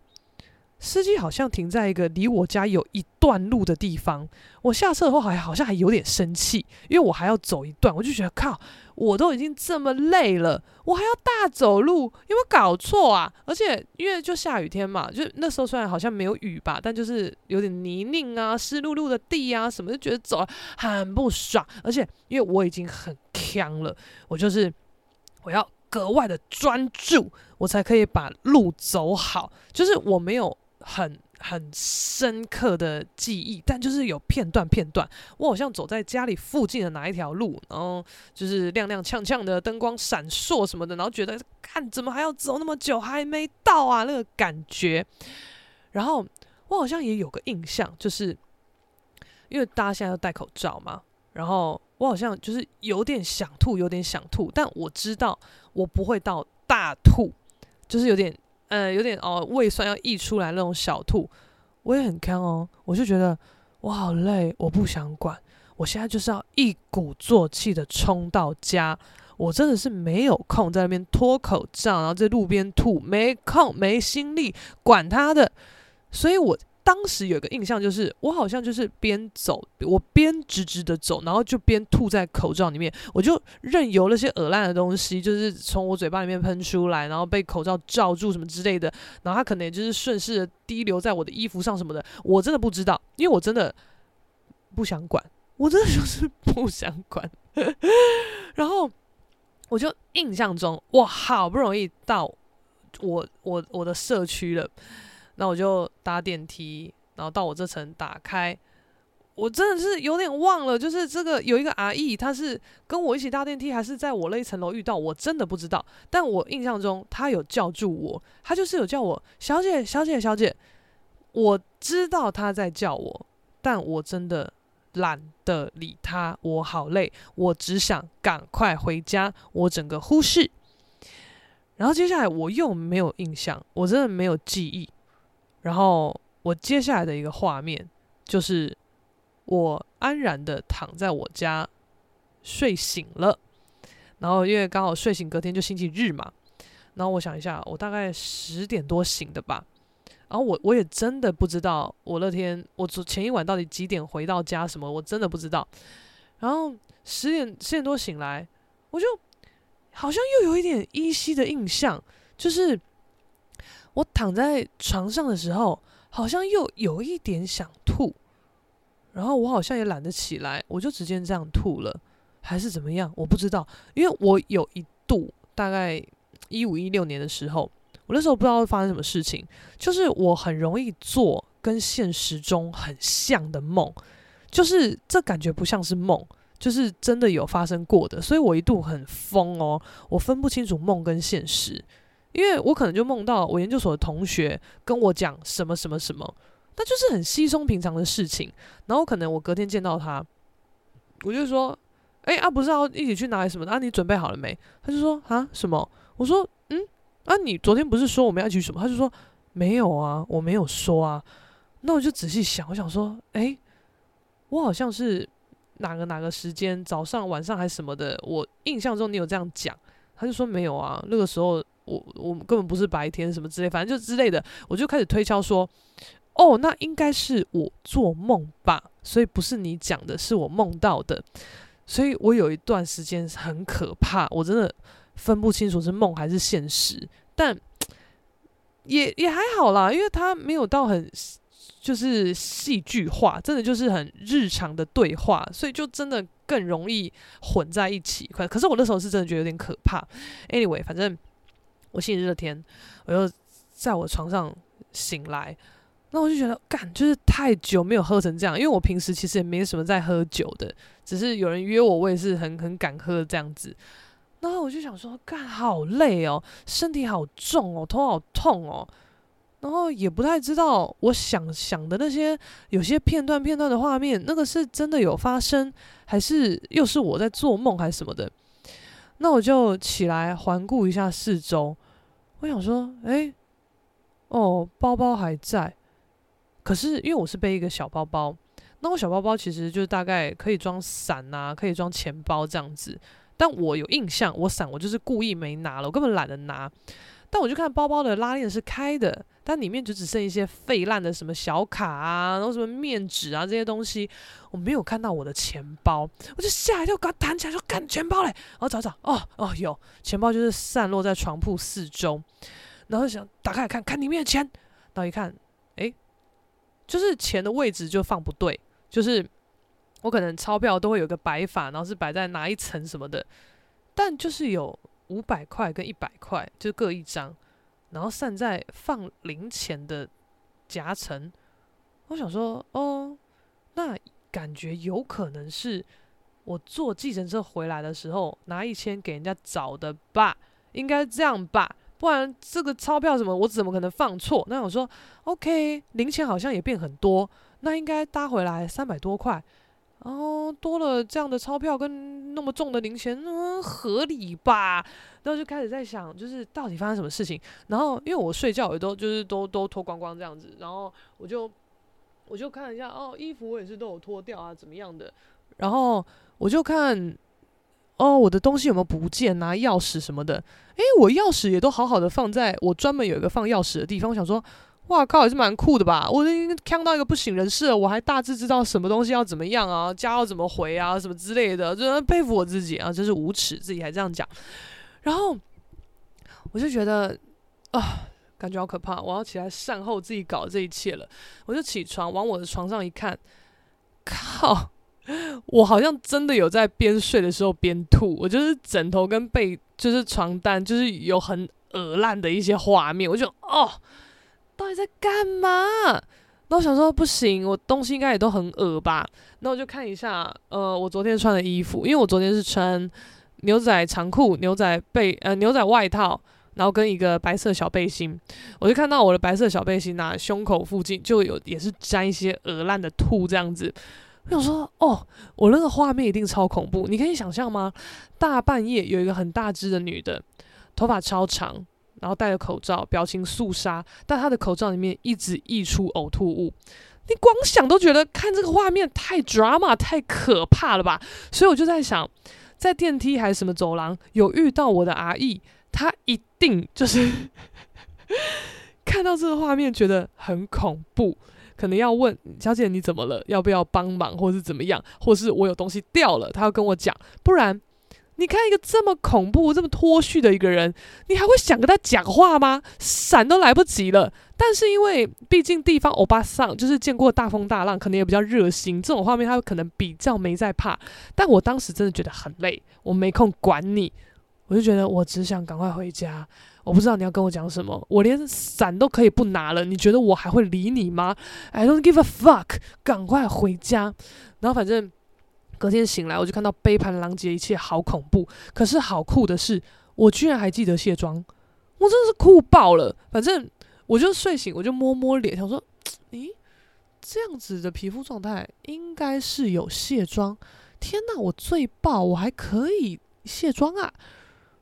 司机好像停在一个离我家有一段路的地方，我下车后还好像还有点生气，因为我还要走一段，我就觉得靠，我都已经这么累了，我还要大走路，有没有搞错啊？而且因为就下雨天嘛，就那时候虽然好像没有雨吧，但就是有点泥泞啊、湿漉漉的地啊什么，就觉得走很不爽。而且因为我已经很锵了，我就是我要格外的专注，我才可以把路走好，就是我没有。很很深刻的记忆，但就是有片段片段，我好像走在家里附近的哪一条路，然后就是踉踉跄跄的灯光闪烁什么的，然后觉得看怎么还要走那么久还没到啊，那个感觉。然后我好像也有个印象，就是因为大家现在都戴口罩嘛，然后我好像就是有点想吐，有点想吐，但我知道我不会到大吐，就是有点。呃，有点哦，胃酸要溢出来那种小吐，我也很坑哦。我就觉得我好累，我不想管，我现在就是要一鼓作气的冲到家。我真的是没有空在那边脱口罩，然后在路边吐，没空，没心力管他的，所以我。当时有个印象，就是我好像就是边走，我边直直的走，然后就边吐在口罩里面，我就任由那些恶烂的东西，就是从我嘴巴里面喷出来，然后被口罩罩住什么之类的，然后它可能也就是顺势的滴流在我的衣服上什么的，我真的不知道，因为我真的不想管，我真的就是不想管，然后我就印象中，我好不容易到我我我的社区了。那我就搭电梯，然后到我这层打开，我真的是有点忘了，就是这个有一个阿姨，她是跟我一起搭电梯，还是在我那一层楼遇到，我真的不知道。但我印象中，她有叫住我，她就是有叫我小姐，小姐，小姐。我知道她在叫我，但我真的懒得理他，我好累，我只想赶快回家，我整个忽视。然后接下来我又没有印象，我真的没有记忆。然后我接下来的一个画面就是我安然的躺在我家睡醒了。然后因为刚好睡醒，隔天就星期日嘛。然后我想一下，我大概十点多醒的吧。然后我我也真的不知道我那天我昨前一晚到底几点回到家什么，我真的不知道。然后十点十点多醒来，我就。好像又有一点依稀的印象，就是我躺在床上的时候，好像又有一点想吐，然后我好像也懒得起来，我就直接这样吐了，还是怎么样？我不知道，因为我有一度大概一五一六年的时候，我那时候不知道发生什么事情，就是我很容易做跟现实中很像的梦，就是这感觉不像是梦。就是真的有发生过的，所以我一度很疯哦，我分不清楚梦跟现实，因为我可能就梦到我研究所的同学跟我讲什么什么什么，那就是很稀松平常的事情。然后可能我隔天见到他，我就说：“哎啊，不是要一起去哪里什么的啊？你准备好了没？”他就说：“啊，什么？”我说：“嗯，啊，你昨天不是说我们要一起什么？”他就说：“没有啊，我没有说啊。”那我就仔细想，我想说：“哎，我好像是。”哪个哪个时间，早上、晚上还是什么的？我印象中你有这样讲，他就说没有啊。那个时候我我根本不是白天什么之类，反正就之类的。我就开始推敲说，哦，那应该是我做梦吧，所以不是你讲的，是我梦到的。所以我有一段时间很可怕，我真的分不清楚是梦还是现实，但也也还好啦，因为他没有到很。就是戏剧化，真的就是很日常的对话，所以就真的更容易混在一起。可可是我那时候是真的觉得有点可怕。Anyway，反正我星期日的天，我又在我床上醒来，那我就觉得，干，就是太久没有喝成这样，因为我平时其实也没什么在喝酒的，只是有人约我，我也是很很敢喝这样子。然后我就想说，干，好累哦，身体好重哦，头好痛哦。然后也不太知道，我想想的那些有些片段片段的画面，那个是真的有发生，还是又是我在做梦，还是什么的？那我就起来环顾一下四周，我想说，哎，哦，包包还在，可是因为我是背一个小包包，那我小包包其实就是大概可以装伞啊，可以装钱包这样子，但我有印象，我伞我就是故意没拿了，我根本懒得拿。但我就看包包的拉链是开的，但里面就只剩一些废烂的什么小卡啊，然后什么面纸啊这些东西，我没有看到我的钱包，我就吓一跳，赶快弹起来说：“干钱包嘞！”然后找找，哦哦有钱包，就是散落在床铺四周，然后想打开看看里面的钱，然后一看，诶，就是钱的位置就放不对，就是我可能钞票都会有个摆法，然后是摆在哪一层什么的，但就是有。五百块跟一百块就各一张，然后散在放零钱的夹层。我想说，哦，那感觉有可能是我坐计程车回来的时候拿一千给人家找的吧？应该这样吧？不然这个钞票什么，我怎么可能放错？那我说，OK，零钱好像也变很多，那应该搭回来三百多块。哦，多了这样的钞票跟那么重的零钱，嗯，合理吧？然后就开始在想，就是到底发生什么事情。然后因为我睡觉也都就是都都脱光光这样子，然后我就我就看一下，哦，衣服我也是都有脱掉啊，怎么样的？然后我就看，哦，我的东西有没有不见啊？钥匙什么的？诶，我钥匙也都好好的放在我专门有一个放钥匙的地方。我想说。哇靠，也是蛮酷的吧？我已经看到一个不省人事了，我还大致知道什么东西要怎么样啊，家要怎么回啊，什么之类的，真的佩服我自己啊，真是无耻，自己还这样讲。然后我就觉得啊，感觉好可怕，我要起来善后自己搞这一切了。我就起床往我的床上一看，靠，我好像真的有在边睡的时候边吐，我就是枕头跟被，就是床单，就是有很恶烂的一些画面，我就哦。到底在干嘛？那我想说不行，我东西应该也都很恶吧。那我就看一下，呃，我昨天穿的衣服，因为我昨天是穿牛仔长裤、牛仔背、呃牛仔外套，然后跟一个白色小背心，我就看到我的白色小背心啊，胸口附近就有也是沾一些鹅烂的吐这样子。我想说，哦，我那个画面一定超恐怖，你可以想象吗？大半夜有一个很大只的女的，头发超长，然后戴着口罩，表情肃杀，但他的口罩里面一直溢出呕吐物，你光想都觉得看这个画面太 drama 太可怕了吧？所以我就在想，在电梯还是什么走廊有遇到我的阿姨，她一定就是 看到这个画面觉得很恐怖。可能要问小姐你怎么了，要不要帮忙，或是怎么样，或是我有东西掉了，他要跟我讲。不然，你看一个这么恐怖、这么脱序的一个人，你还会想跟他讲话吗？闪都来不及了。但是因为毕竟地方欧巴桑就是见过大风大浪，可能也比较热心，这种画面他可能比较没在怕。但我当时真的觉得很累，我没空管你，我就觉得我只想赶快回家。我不知道你要跟我讲什么，我连伞都可以不拿了，你觉得我还会理你吗？I don't give a fuck，赶快回家。然后反正隔天醒来，我就看到杯盘狼藉，一切好恐怖。可是好酷的是，我居然还记得卸妆，我真的是酷爆了。反正我就睡醒，我就摸摸脸，想说，咦，这样子的皮肤状态应该是有卸妆。天哪，我最爆，我还可以卸妆啊！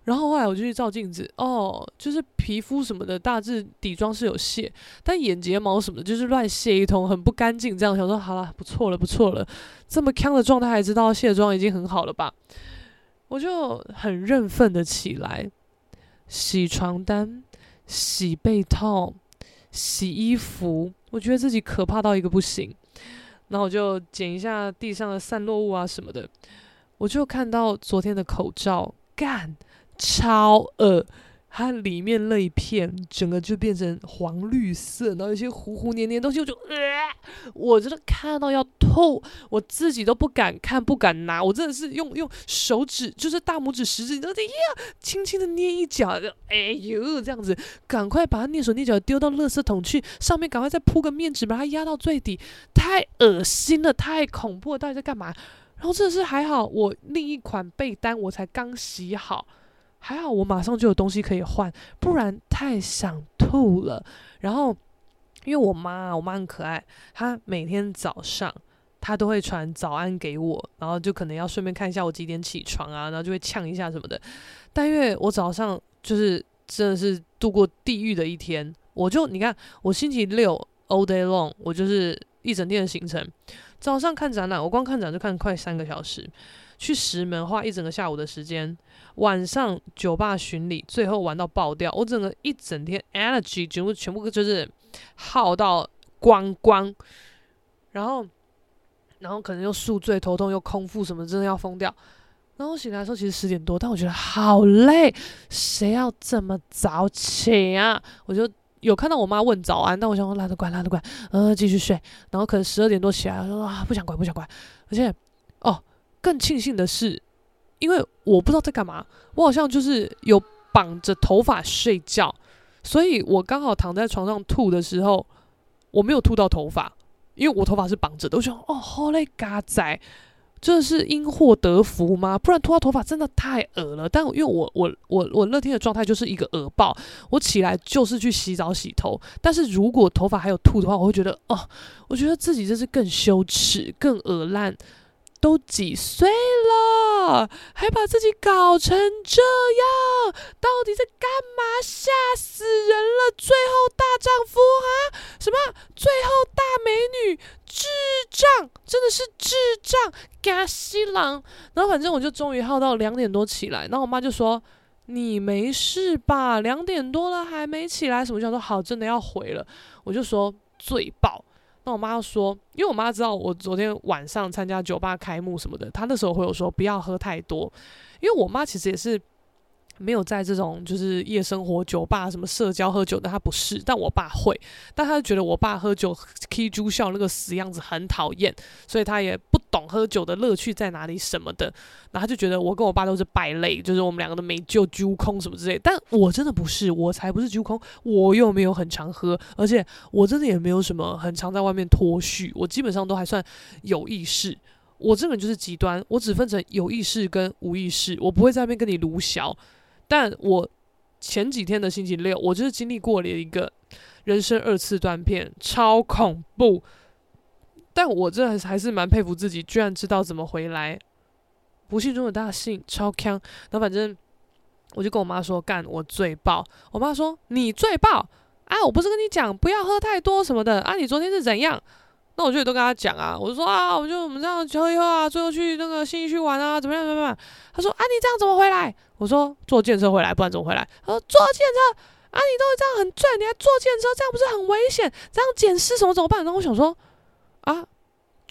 然后后来我就去照镜子，哦，就是皮肤什么的，大致底妆是有卸，但眼睫毛什么的，就是乱卸一通，很不干净。这样想说，好了，不错了，不错了，这么锵的状态还知道卸妆已经很好了吧？我就很认份的起来，洗床单、洗被套、洗衣服，我觉得自己可怕到一个不行。然后我就捡一下地上的散落物啊什么的，我就看到昨天的口罩，干。超恶，它里面那一片整个就变成黄绿色，然后有些糊糊黏黏的东西，我就呃，我真的看到要吐，我自己都不敢看，不敢拿，我真的是用用手指，就是大拇指、食指，然后呀，轻轻的捏一脚，就哎呦这样子，赶快把它蹑手蹑脚丢到垃圾桶去，上面赶快再铺个面纸，把它压到最底，太恶心了，太恐怖了，到底在干嘛？然后真的是还好，我另一款被单我才刚洗好。还好我马上就有东西可以换，不然太想吐了。然后，因为我妈，我妈很可爱，她每天早上她都会传早安给我，然后就可能要顺便看一下我几点起床啊，然后就会呛一下什么的。但因为我早上就是真的是度过地狱的一天，我就你看我星期六 all day long，我就是一整天的行程。早上看展览，我光看展就看快三个小时。去石门花一整个下午的时间，晚上酒吧巡礼，最后玩到爆掉。我整个一整天 energy 全部全部就是耗到光光，然后然后可能又宿醉头痛又空腹什么，真的要疯掉。然后我醒来的时候其实十点多，但我觉得好累，谁要这么早起啊？我就有看到我妈问早安，但我想说懒得管懒得管，呃继续睡。然后可能十二点多起来，我说啊不想管不想管，而且哦。更庆幸的是，因为我不知道在干嘛，我好像就是有绑着头发睡觉，所以我刚好躺在床上吐的时候，我没有吐到头发，因为我头发是绑着的。我想，哦，好嘞，嘎仔，这是因祸得福吗？不然吐到头发真的太恶了。但因为我我我我那天的状态就是一个恶爆，我起来就是去洗澡洗头，但是如果头发还有吐的话，我会觉得哦，我觉得自己这是更羞耻、更恶烂。都几岁了，还把自己搞成这样，到底在干嘛？吓死人了！最后大丈夫啊？什么？最后大美女？智障，真的是智障！嘎西郎。然后反正我就终于耗到两点多起来，然后我妈就说：“你没事吧？两点多了还没起来？”什么叫做好？真的要回了？我就说最爆。那我妈说，因为我妈知道我昨天晚上参加酒吧开幕什么的，她那时候会有说不要喝太多，因为我妈其实也是。没有在这种就是夜生活、酒吧什么社交喝酒的，她不是。但我爸会，但她觉得我爸喝酒 K 猪笑那个死样子很讨厌，所以她也不懂喝酒的乐趣在哪里什么的。然后就觉得我跟我爸都是败类，就是我们两个都没救揪空什么之类。但我真的不是，我才不是揪空，我又没有很常喝，而且我真的也没有什么很常在外面脱序，我基本上都还算有意识。我这个人就是极端，我只分成有意识跟无意识，我不会在那边跟你卢小。但我前几天的星期六，我就是经历过了一个人生二次断片，超恐怖。但我这还是还是蛮佩服自己，居然知道怎么回来。不幸中的大幸，超强。然后反正我就跟我妈说，干我最爆。我妈说你最爆啊！我不是跟你讲不要喝太多什么的啊？你昨天是怎样？那我就也都跟他讲啊。我就说啊，我就我们这样喝一喝啊，最后去那个新义区玩啊，怎么样怎么样？她说啊，你这样怎么回来？我说坐电车回来，不然怎么回来？她说坐电车啊，你都这样很醉，你还坐电车，这样不是很危险？这样捡尸什么怎么办？然后我想说，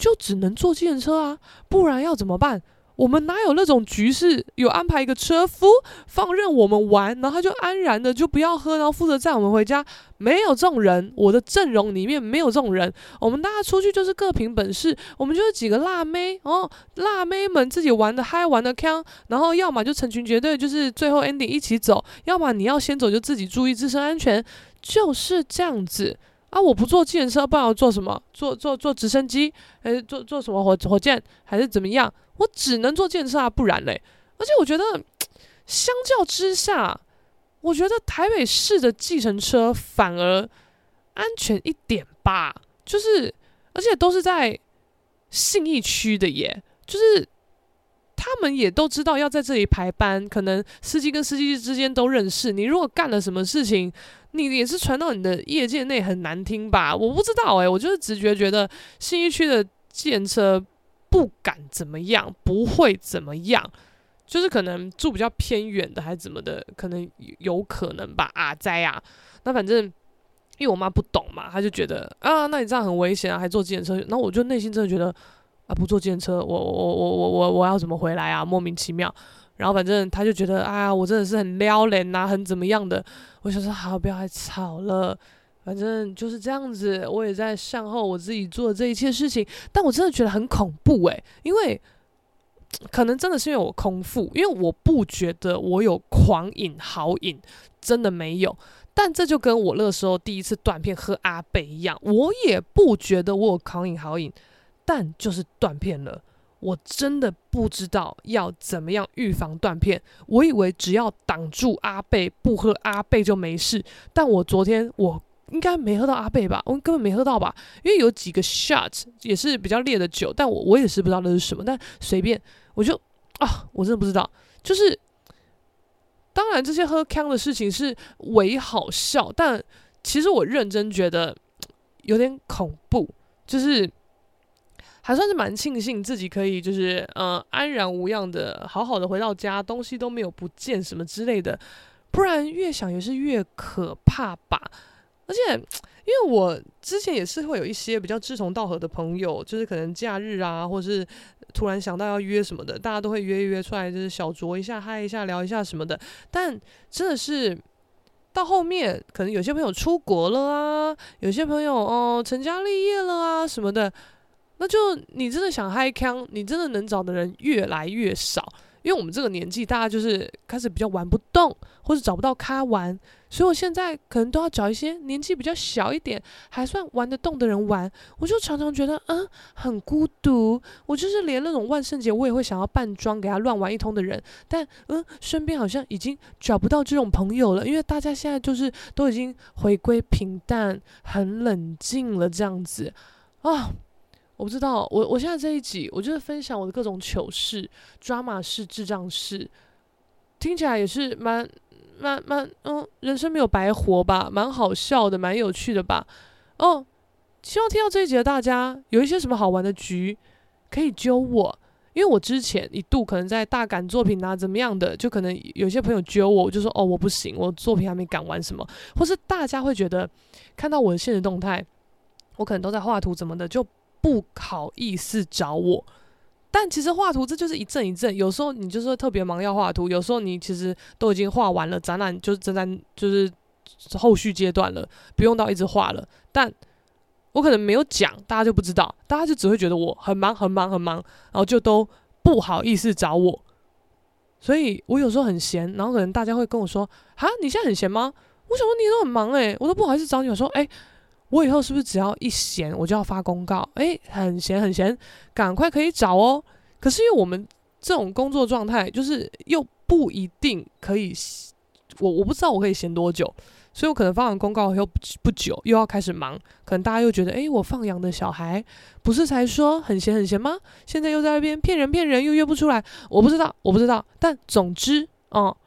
就只能坐计程车啊，不然要怎么办？我们哪有那种局势有安排一个车夫放任我们玩，然后他就安然的就不要喝，然后负责载我们回家？没有这种人，我的阵容里面没有这种人。我们大家出去就是各凭本事，我们就是几个辣妹哦，辣妹们自己玩的嗨，玩的锵，然后要么就成群结队，就是最后 ending 一起走；要么你要先走，就自己注意自身安全，就是这样子。啊！我不坐计程车，不然我坐什么？坐坐坐直升机，还是坐坐什么火火箭，还是怎么样？我只能坐计程车啊，不然嘞。而且我觉得，相较之下，我觉得台北市的计程车反而安全一点吧。就是，而且都是在信义区的耶，就是他们也都知道要在这里排班，可能司机跟司机之间都认识。你如果干了什么事情，你也是传到你的业界内很难听吧？我不知道诶、我就是直觉觉得新一区的计程车不敢怎么样，不会怎么样，就是可能住比较偏远的还是怎么的，可能有可能吧。啊，在啊，那反正因为我妈不懂嘛，她就觉得啊，那你这样很危险啊，还坐计程车。那我就内心真的觉得啊，不坐计程车，我我我我我我要怎么回来啊？莫名其妙。然后反正他就觉得啊，我真的是很撩人呐，很怎么样的。我想说好，不要再吵了。反正就是这样子，我也在善后我自己做的这一切事情。但我真的觉得很恐怖诶，因为可能真的是因为我空腹，因为我不觉得我有狂饮豪饮，真的没有。但这就跟我那时候第一次断片喝阿贝一样，我也不觉得我有狂饮豪饮，但就是断片了。我真的不知道要怎么样预防断片。我以为只要挡住阿贝不喝阿贝就没事，但我昨天我应该没喝到阿贝吧？我根本没喝到吧？因为有几个 shot 也是比较烈的酒，但我我也是不知道那是什么。但随便我就啊，我真的不知道。就是当然这些喝康的事情是伪好笑，但其实我认真觉得有点恐怖，就是。还算是蛮庆幸自己可以，就是呃安然无恙的，好好的回到家，东西都没有不见什么之类的。不然越想也是越可怕吧。而且 因为我之前也是会有一些比较志同道合的朋友，就是可能假日啊，或者是突然想到要约什么的，大家都会约一约出来，就是小酌一下、嗨一下、聊一下什么的。但真的是到后面，可能有些朋友出国了啊，有些朋友哦、成家立业了啊什么的。那就你真的想嗨康，你真的能找的人越来越少，因为我们这个年纪，大家就是开始比较玩不动，或是找不到咖玩，所以我现在可能都要找一些年纪比较小一点，还算玩得动的人玩。我就常常觉得，嗯，很孤独。我就是连那种万圣节我也会想要扮装给他乱玩一通的人，但嗯，身边好像已经找不到这种朋友了，因为大家现在就是都已经回归平淡，很冷静了这样子啊。我不知道，我我现在这一集，我就是分享我的各种糗事、抓马事、智障事，听起来也是蛮蛮蛮嗯，人生没有白活吧，蛮好笑的，蛮有趣的吧。哦，希望听到这一集的大家有一些什么好玩的局可以揪我，因为我之前一度可能在大赶作品啊，怎么样的，就可能有些朋友揪我，我就说哦，我不行，我作品还没赶完什么，或是大家会觉得看到我的现实动态，我可能都在画图怎么的就。不好意思找我，但其实画图这就是一阵一阵，有时候你就是特别忙要画图，有时候你其实都已经画完了，展览就是正在就是后续阶段了，不用到一直画了。但我可能没有讲，大家就不知道，大家就只会觉得我很忙很忙很忙，然后就都不好意思找我。所以我有时候很闲，然后可能大家会跟我说：“哈，你现在很闲吗？”我想说你都很忙诶、我都不好意思找你。我说：“诶、欸。”我以后是不是只要一闲，我就要发公告？诶，很闲很闲，赶快可以找哦。可是因为我们这种工作状态，就是又不一定可以我我不知道我可以闲多久，所以我可能发完公告以后不不久又要开始忙，可能大家又觉得，诶，我放养的小孩不是才说很闲很闲吗？现在又在那边骗人骗人，又约不出来，我不知道，我不知道。但总之，哦，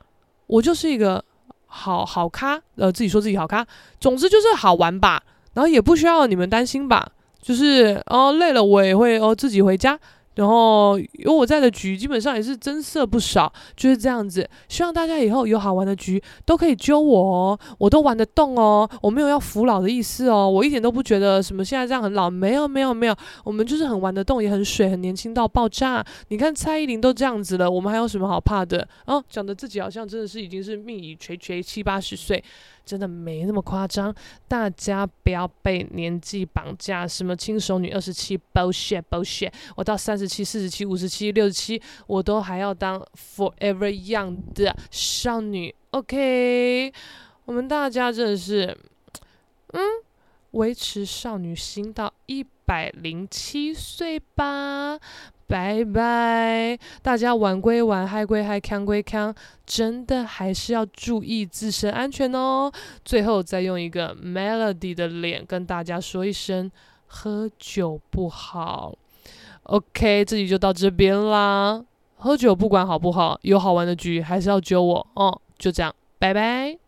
我就是一个好好咖，呃，自己说自己好咖，总之就是好玩吧，然后也不需要你们担心吧。就是哦，累了我也会哦自己回家，然后有我在的局基本上也是增色不少，就是这样子。希望大家以后有好玩的局都可以揪我哦，我都玩得动哦，我没有要服老的意思哦，我一点都不觉得什么现在这样很老，没有没有没有，我们就是很玩得动，也很水，很年轻到爆炸。你看蔡依林都这样子了，我们还有什么好怕的？哦，讲的自己好像真的是已经是命已垂垂七八十岁。真的没那么夸张，大家不要被年纪绑架。什么轻熟女二十七，bullshit bullshit。我到三十七、四十七、五十七、六十七，我都还要当 forever young 的少女。OK，我们大家真的是，嗯，维持少女心到一百零七岁吧。拜拜，大家玩归玩，嗨归嗨，康归康，真的还是要注意自身安全哦。最后再用一个 Melody 的脸跟大家说一声：喝酒不好。OK，这里就到这边啦。喝酒不管好不好，有好玩的局还是要揪我哦。就这样，拜拜。